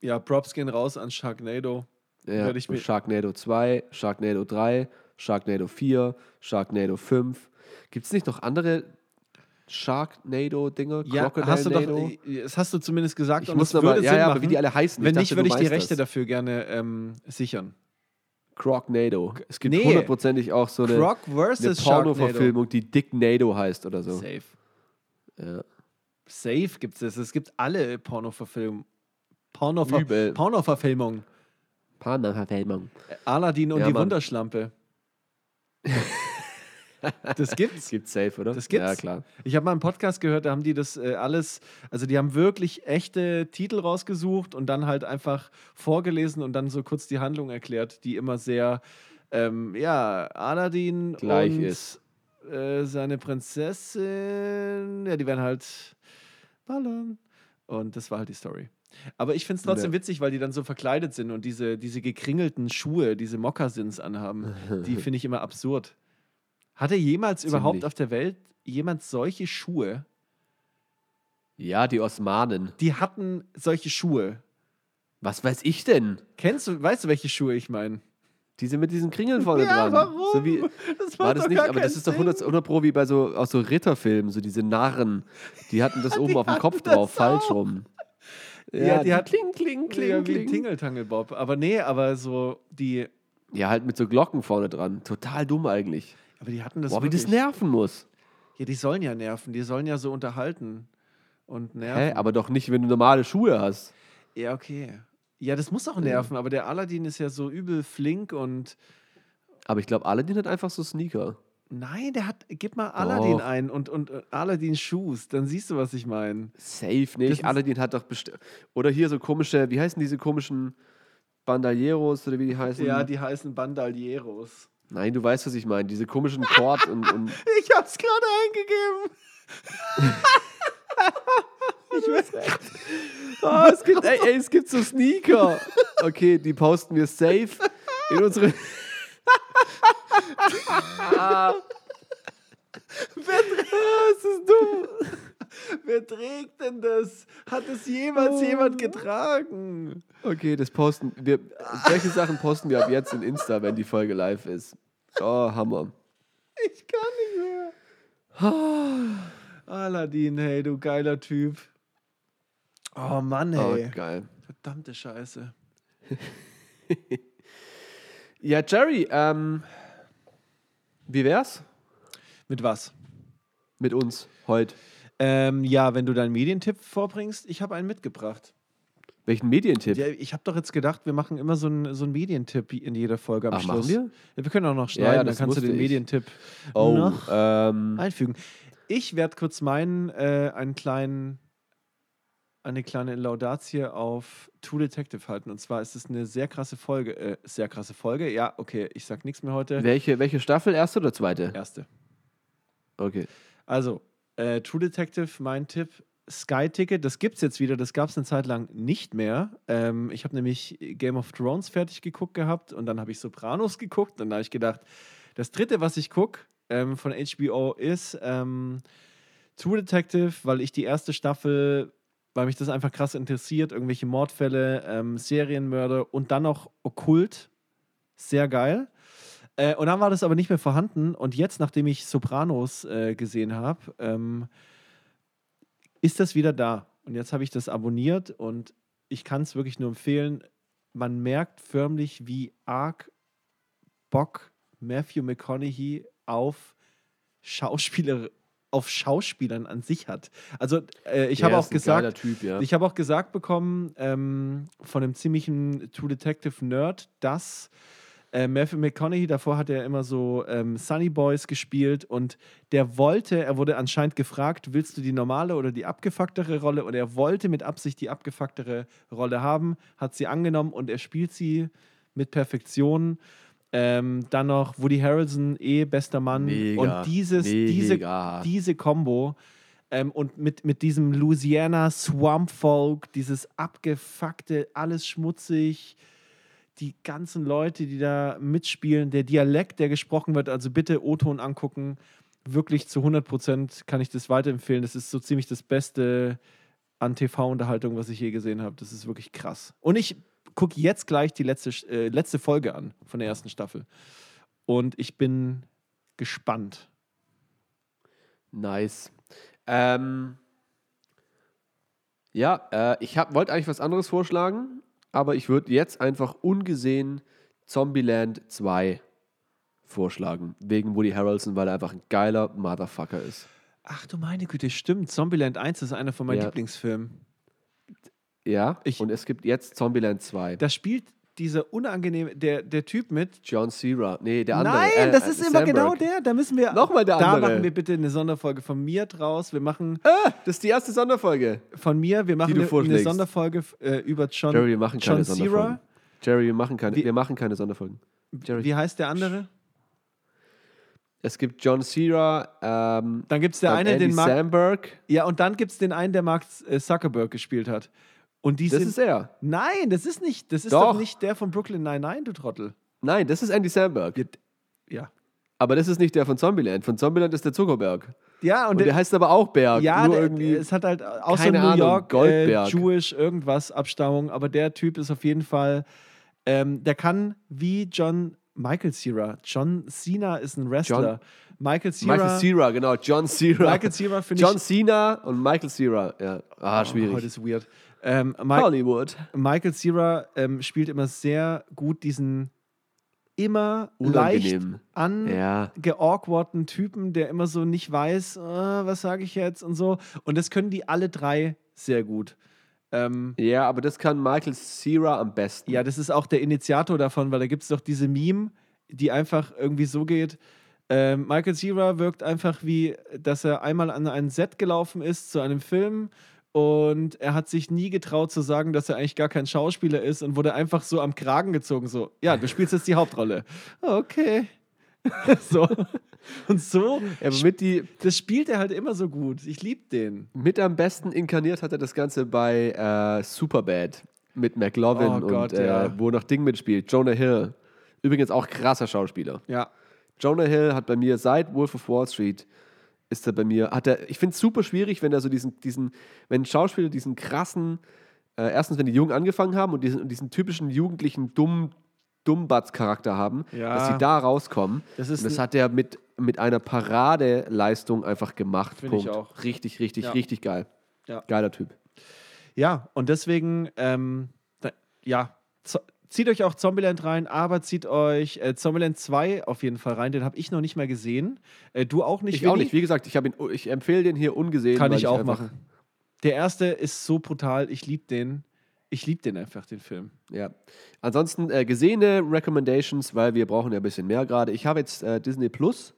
ja, Props gehen raus an Sharknado. Ja, Werde ich mir- Sharknado 2, Sharknado 3, Sharknado 4, Sharknado 5. Gibt es nicht noch andere Sharknado-Dinger? Ja, hast du doch, äh, das hast du zumindest gesagt. Ich und muss würde ja, ja, aber wie die alle heißen. Wenn dachte, nicht, würde ich die Rechte das. dafür gerne ähm, sichern. Crocnado. Es gibt Nee. hundertprozentig auch so eine, Croc eine. Porno-Verfilmung, die Dick Nado heißt oder so. Safe. Ja. Safe gibt es. Es gibt alle Porno-Verfilmungen. Porno-Ver Übel. Porno-Verfilmungen. Porno-Verfilmung. Aladdin und Ja, die Mann. Wunderschlampe. das gibt's. Gibt's safe, oder? Das gibt's. Ja, klar. Ich habe mal einen Podcast gehört, da haben die das äh, alles, also die haben wirklich echte Titel rausgesucht und dann halt einfach vorgelesen und dann so kurz die Handlung erklärt, die immer sehr, ähm, ja, Aladdin Gleich und ist. Äh, seine Prinzessin, ja, die werden halt ballern. Und das war halt die Story. Aber ich finde es trotzdem Ja. witzig, weil die dann so verkleidet sind und diese, diese gekringelten Schuhe, diese Mokassins anhaben, die finde ich immer absurd. Hatte jemals überhaupt Ziemlich. auf der Welt jemand solche Schuhe? Ja, die Osmanen. Die hatten solche Schuhe. Was weiß ich denn? Kennst du, weißt du, welche Schuhe ich meine? Diese mit diesen Kringeln vorne Ja, dran. warum? So wie, Das war das nicht? Aber das ist doch Sinn. 100, 100 Pro wie bei so, aus so Ritterfilmen, so diese Narren. Die hatten das oben auf dem Kopf drauf, das falsch auch. rum. Ja, die hat- kling, kling, kling, Ja, kling. Tingeltangelbob. Aber nee, aber so die. Ja, halt mit so Glocken vorne dran. Total dumm eigentlich. Aber die hatten das. Boah, wie das wirklich- nerven muss. Ja, die sollen ja nerven. Die sollen ja so unterhalten und nerven. Hä? Aber doch nicht, wenn du normale Schuhe hast. ja, okay. Ja, das muss auch nerven. Aber der Aladdin ist ja so übel flink und Aber ich glaube, Aladdin hat einfach so Sneaker. Nein, der hat. Gib mal Aladdin Doch. ein und, und äh, Aladdin Shoes. Dann siehst du, was ich meine. Safe nicht. Aladdin hat doch bestimmt. Oder hier so komische, wie heißen diese komischen Bandalieros oder wie die heißen? Ja, die heißen Bandalieros. Nein, du weißt, was ich meine. Diese komischen Chord und, und Ich hab's gerade eingegeben. ich weiß, Ah, es gibt, ey, ey, es gibt so Sneaker. Okay, die posten wir safe in unsere. Ah, es ist dumm. wer trägt denn das? Hat es jemals jemand getragen? Okay, das posten wir. Solche Sachen posten wir ab jetzt in Insta, wenn die Folge live ist. Oh, Hammer. Ich kann nicht mehr. Aladdin, hey, du geiler Typ. Oh Mann, Oh, hey. geil. Verdammte Scheiße. Ja, Jerry, ähm, wie wär's Mit was? mit uns heute? Ähm, ja, wenn du deinen Medientipp vorbringst, ich habe einen mitgebracht. Welchen Medientipp? Ja, ich habe doch jetzt gedacht, wir machen immer so einen so einen Medientipp in jeder Folge am Ach, machen Schluss. wir? Ja, wir können auch noch schneiden, ja, dann kannst du den ich. Medientipp Oh, noch ähm, einfügen. Ich werde kurz meinen, äh, einen kleinen, eine kleine Laudatie auf True Detective halten. Und zwar ist es eine sehr krasse Folge. Äh, sehr krasse Folge. Ja, okay, ich sag nichts mehr heute. welche, welche Staffel? Erste oder zweite? Erste. Okay. Also, äh, True Detective, mein Tipp. Sky Ticket, das gibt es jetzt wieder, das gab es eine Zeit lang nicht mehr. Ähm, ich habe nämlich Game of Thrones fertig geguckt gehabt und dann habe ich Sopranos geguckt und da habe ich gedacht, das dritte, was ich gucke ähm, von HBO ist ähm, True Detective, weil ich die erste Staffel, weil mich das einfach krass interessiert, irgendwelche Mordfälle, ähm, Serienmörder und dann noch Okkult, sehr geil. Äh, und dann war das aber nicht mehr vorhanden. Und jetzt, nachdem ich Sopranos äh, gesehen habe, ähm, ist das wieder da. Und jetzt habe ich das abonniert und ich kann es wirklich nur empfehlen. Man merkt förmlich, wie arg Bock Matthew McConaughey auf Schauspieler, auf Schauspielern an sich hat. Also äh, ich habe auch gesagt, Typ, ja. ich habe auch gesagt bekommen ähm, von einem ziemlichen True Detective Nerd, dass äh, Matthew McConaughey, davor hat er immer so ähm, Sunny Boys gespielt und der wollte, er wurde anscheinend gefragt, willst du die normale oder die abgefucktere Rolle? Und er wollte mit Absicht die abgefucktere Rolle haben, hat sie angenommen und er spielt sie mit Perfektion. Ähm, dann noch Woody Harrelson, eh bester Mann. Mega, und dieses, diese, mega. diese Combo ähm, und mit, mit diesem Louisiana Swamp Folk, dieses abgefuckte, alles schmutzig, die ganzen Leute, die da mitspielen, der Dialekt, der gesprochen wird, also bitte O-Ton angucken. Wirklich zu 100 Prozent kann ich das weiterempfehlen. Das ist so ziemlich das Beste an TV-Unterhaltung, was ich je gesehen habe. Das ist wirklich krass. Und ich gucke jetzt gleich die letzte, äh, letzte Folge an von der ersten Staffel. Und ich bin gespannt. Nice. Ähm, ja, äh, ich wollte eigentlich was anderes vorschlagen, aber ich würde jetzt einfach ungesehen Zombieland 2 vorschlagen. Wegen Woody Harrelson, weil er einfach ein geiler Motherfucker ist. Ach du meine Güte, stimmt. Zombieland 1 ist einer von meinen Ja. Lieblingsfilmen. Ja, Ich- und es gibt jetzt Zombieland 2. Da spielt dieser unangenehme, der, der Typ mit. John Cena. Nee, der andere. Nein, äh, das äh, ist immer genau Sandberg. der. Da müssen wir. Nochmal der Da andere. machen wir bitte eine Sonderfolge von mir draus. Wir machen Ah, das ist die erste Sonderfolge. von mir, wir machen du eine, eine. Sonderfolge äh, über John, Jerry, wir machen keine John Sonderfolgen. Jerry, wir machen keine, Wie- wir machen keine Sonderfolgen. Jerry. Wie heißt der andere? Es gibt John Cena, ähm, Dann gibt es der eine, Andy den Mark. Samberg. Ja, und dann gibt es den einen, der Mark äh, Zuckerberg gespielt hat. Und die Das sind. ist er. Nein, das ist nicht. Das ist doch, Doch. nicht der von Brooklyn Nine-Nine, du Trottel. Nein, das ist Andy Samberg. Ja, Ja. Aber das ist nicht der von Zombieland. Von Zombieland ist der Zuckerberg. Ja, und, Und der heißt aber auch Berg. Ja, nur der, irgendwie. es hat halt außer keine New Ahnung, York äh, Goldberg. Jewish irgendwas Abstammung, aber der Typ ist auf jeden Fall, ähm, der kann wie John Michael Cera. John Cena ist ein Wrestler. Michael Cera. Michael Cera, genau. John Cera. Michael Cera finde ich. John Cena und Michael Cera. Ja. Ah, Oh, schwierig. heute ist weird. Ähm, Mi Hollywood. Michael Cera ähm, spielt immer sehr gut diesen immer leicht Unangenehm. Ja. Typen, der immer so nicht weiß, äh, was sage ich jetzt und so. Und das können die alle drei sehr gut. Ähm, Ja, aber das kann Michael Cera am besten. Ja, das ist auch der Initiator davon, weil da gibt es doch diese Meme, die einfach irgendwie so geht: Ähm, Michael Cera wirkt einfach wie, dass er einmal an ein Set gelaufen ist zu einem Film und er hat sich nie getraut zu sagen, dass er eigentlich gar kein Schauspieler ist und wurde einfach so am Kragen gezogen, so, ja, du spielst jetzt die Hauptrolle. Okay. so. Und so, Aber mit, die, das spielt er halt immer so gut. Ich liebe den. mit am besten inkarniert hat er das Ganze bei äh, Superbad mit McLovin Oh Gott, und äh, ja. wo noch Ding mitspielt. Jonah Hill. Übrigens auch krasser Schauspieler. Ja. Jonah Hill hat bei mir seit Wolf of Wall Street ist er bei mir, hat er, ich finde es super schwierig, wenn er so diesen, diesen, wenn Schauspieler diesen krassen, äh, erstens, wenn die jung angefangen haben und diesen, diesen typischen jugendlichen dumm, Dummbatz-Charakter haben, Ja. dass sie da rauskommen. Das ist und das hat er mit, mit einer Paradeleistung einfach gemacht. Finde ich Punkt. auch. Richtig, richtig, Ja. richtig geil. Ja. Geiler Typ. Ja, und deswegen, ähm, ja, zieht euch auch Zombieland rein, aber zieht euch äh, Zombieland 2 auf jeden Fall rein. Den habe ich noch nicht mal gesehen. Äh, du auch nicht, Ich auch Willi? nicht. Wie gesagt, ich, ihn, ich empfehle den hier ungesehen. Kann ich auch einfach- machen. Der erste ist so brutal. Ich liebe den. Ich liebe den einfach, den Film. Ja. Ansonsten äh, gesehene Recommendations, weil wir brauchen ja ein bisschen mehr gerade. Ich habe jetzt äh, Disney Plus.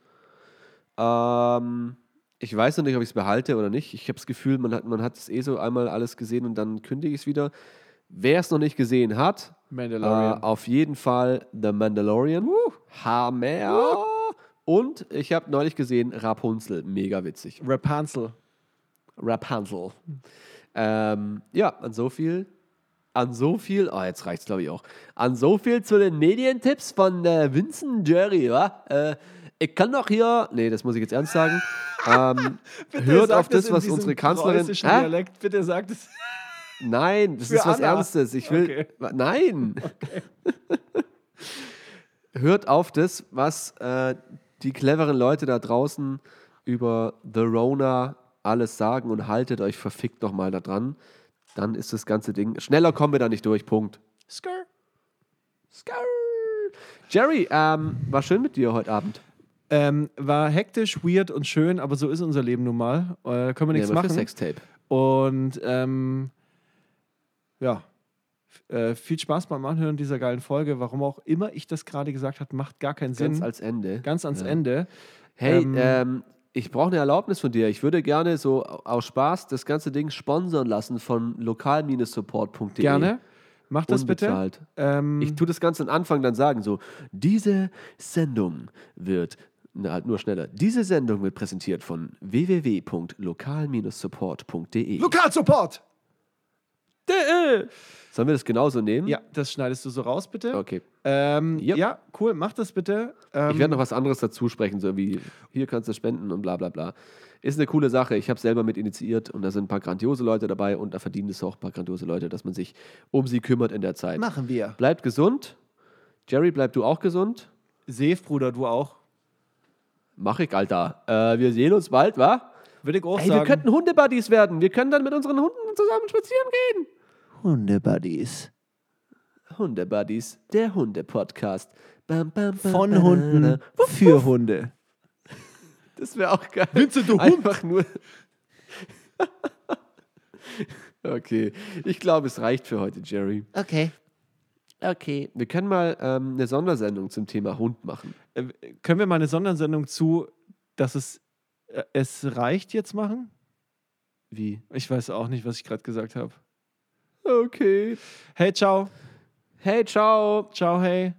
Ähm, ich weiß noch nicht, ob ich es behalte oder nicht. Ich habe das Gefühl, man hat man hat es eh so einmal alles gesehen und dann kündige ich es wieder. Wer es noch nicht gesehen hat, äh, Mandalorian. auf jeden Fall The Mandalorian. Hammer. Und ich habe neulich gesehen Rapunzel. Mega witzig. Rapunzel. Rapunzel. Ähm, ja, an so viel. An so viel, oh, jetzt reicht's glaube ich auch. An so viel zu den Medientipps von äh, Vincent Jerry, wa? Äh, ich kann doch hier, nee, das muss ich jetzt ernst sagen. Ähm, hört auf das, was unsere Kanzlerin. Dialekt. Bitte sagt es. Nein, das Für ist was Anna. Ernstes. Ich will. Okay. Nein. Hört auf das, was äh, die cleveren Leute da draußen über The Rona alles sagen und haltet euch verfickt nochmal da dran. Dann ist das ganze Ding. Schneller kommen wir da nicht durch. Punkt. Skr. Skrrr. Jerry, ähm, war schön mit dir heute Abend. Ähm, war hektisch, weird und schön, aber so ist unser Leben nun mal. Äh, können wir nichts Ja, aber für machen. Sextape. Und ähm, ja, äh, viel Spaß beim Anhören dieser geilen Folge. Warum auch immer ich das gerade gesagt habe, macht gar keinen Sinn. Ganz als Ende. Ganz ans Ja. Ende. Hey, Ähm, ähm, ich brauche eine Erlaubnis von dir. Ich würde gerne so aus Spaß das ganze Ding sponsern lassen von lokal-support.de. Gerne. Mach das bitte. Unbezahlt. Ähm, Ich tue das Ganze am Anfang dann sagen, so, diese Sendung wird, na, halt nur schneller, diese Sendung wird präsentiert von www.lokal-support.de. Lokalsupport! Sollen wir das genauso nehmen? Ja, das schneidest du so raus, bitte. Okay. Ähm, Yep. Ja, cool, mach das bitte. Ähm, Ich werde noch was anderes dazu sprechen, so wie hier kannst du spenden und bla bla bla. Ist eine coole Sache. Ich habe selber mit initiiert und da sind ein paar grandiose Leute dabei und da verdienen es auch ein paar grandiose Leute, dass man sich um sie kümmert in der Zeit. Machen wir. Bleibt gesund. Jerry, bleib du auch gesund. Seef, Bruder, du auch. Mach ich, Alter. Äh, wir sehen uns bald, wa? Würde ich auch Ey, wir sagen. könnten Hundebuddies werden. Wir können dann mit unseren Hunden zusammen spazieren gehen. Hundebuddies. Hundebuddies, der Hunde-Podcast. Bam, bam, bam, Von Hunden bam. für Hunde. Das wäre auch geil. Vincent, du Hund. Einfach nur. okay, ich glaube, es reicht für heute, Jerry. Okay. Okay. Wir können mal ähm, eine Sondersendung zum Thema Hund machen. Äh, können wir mal eine Sondersendung zu, dass es, es reicht jetzt machen? Wie? Ich weiß auch nicht, was ich gerade gesagt habe. Okay. Hey, ciao. Hey, ciao. Ciao, hey.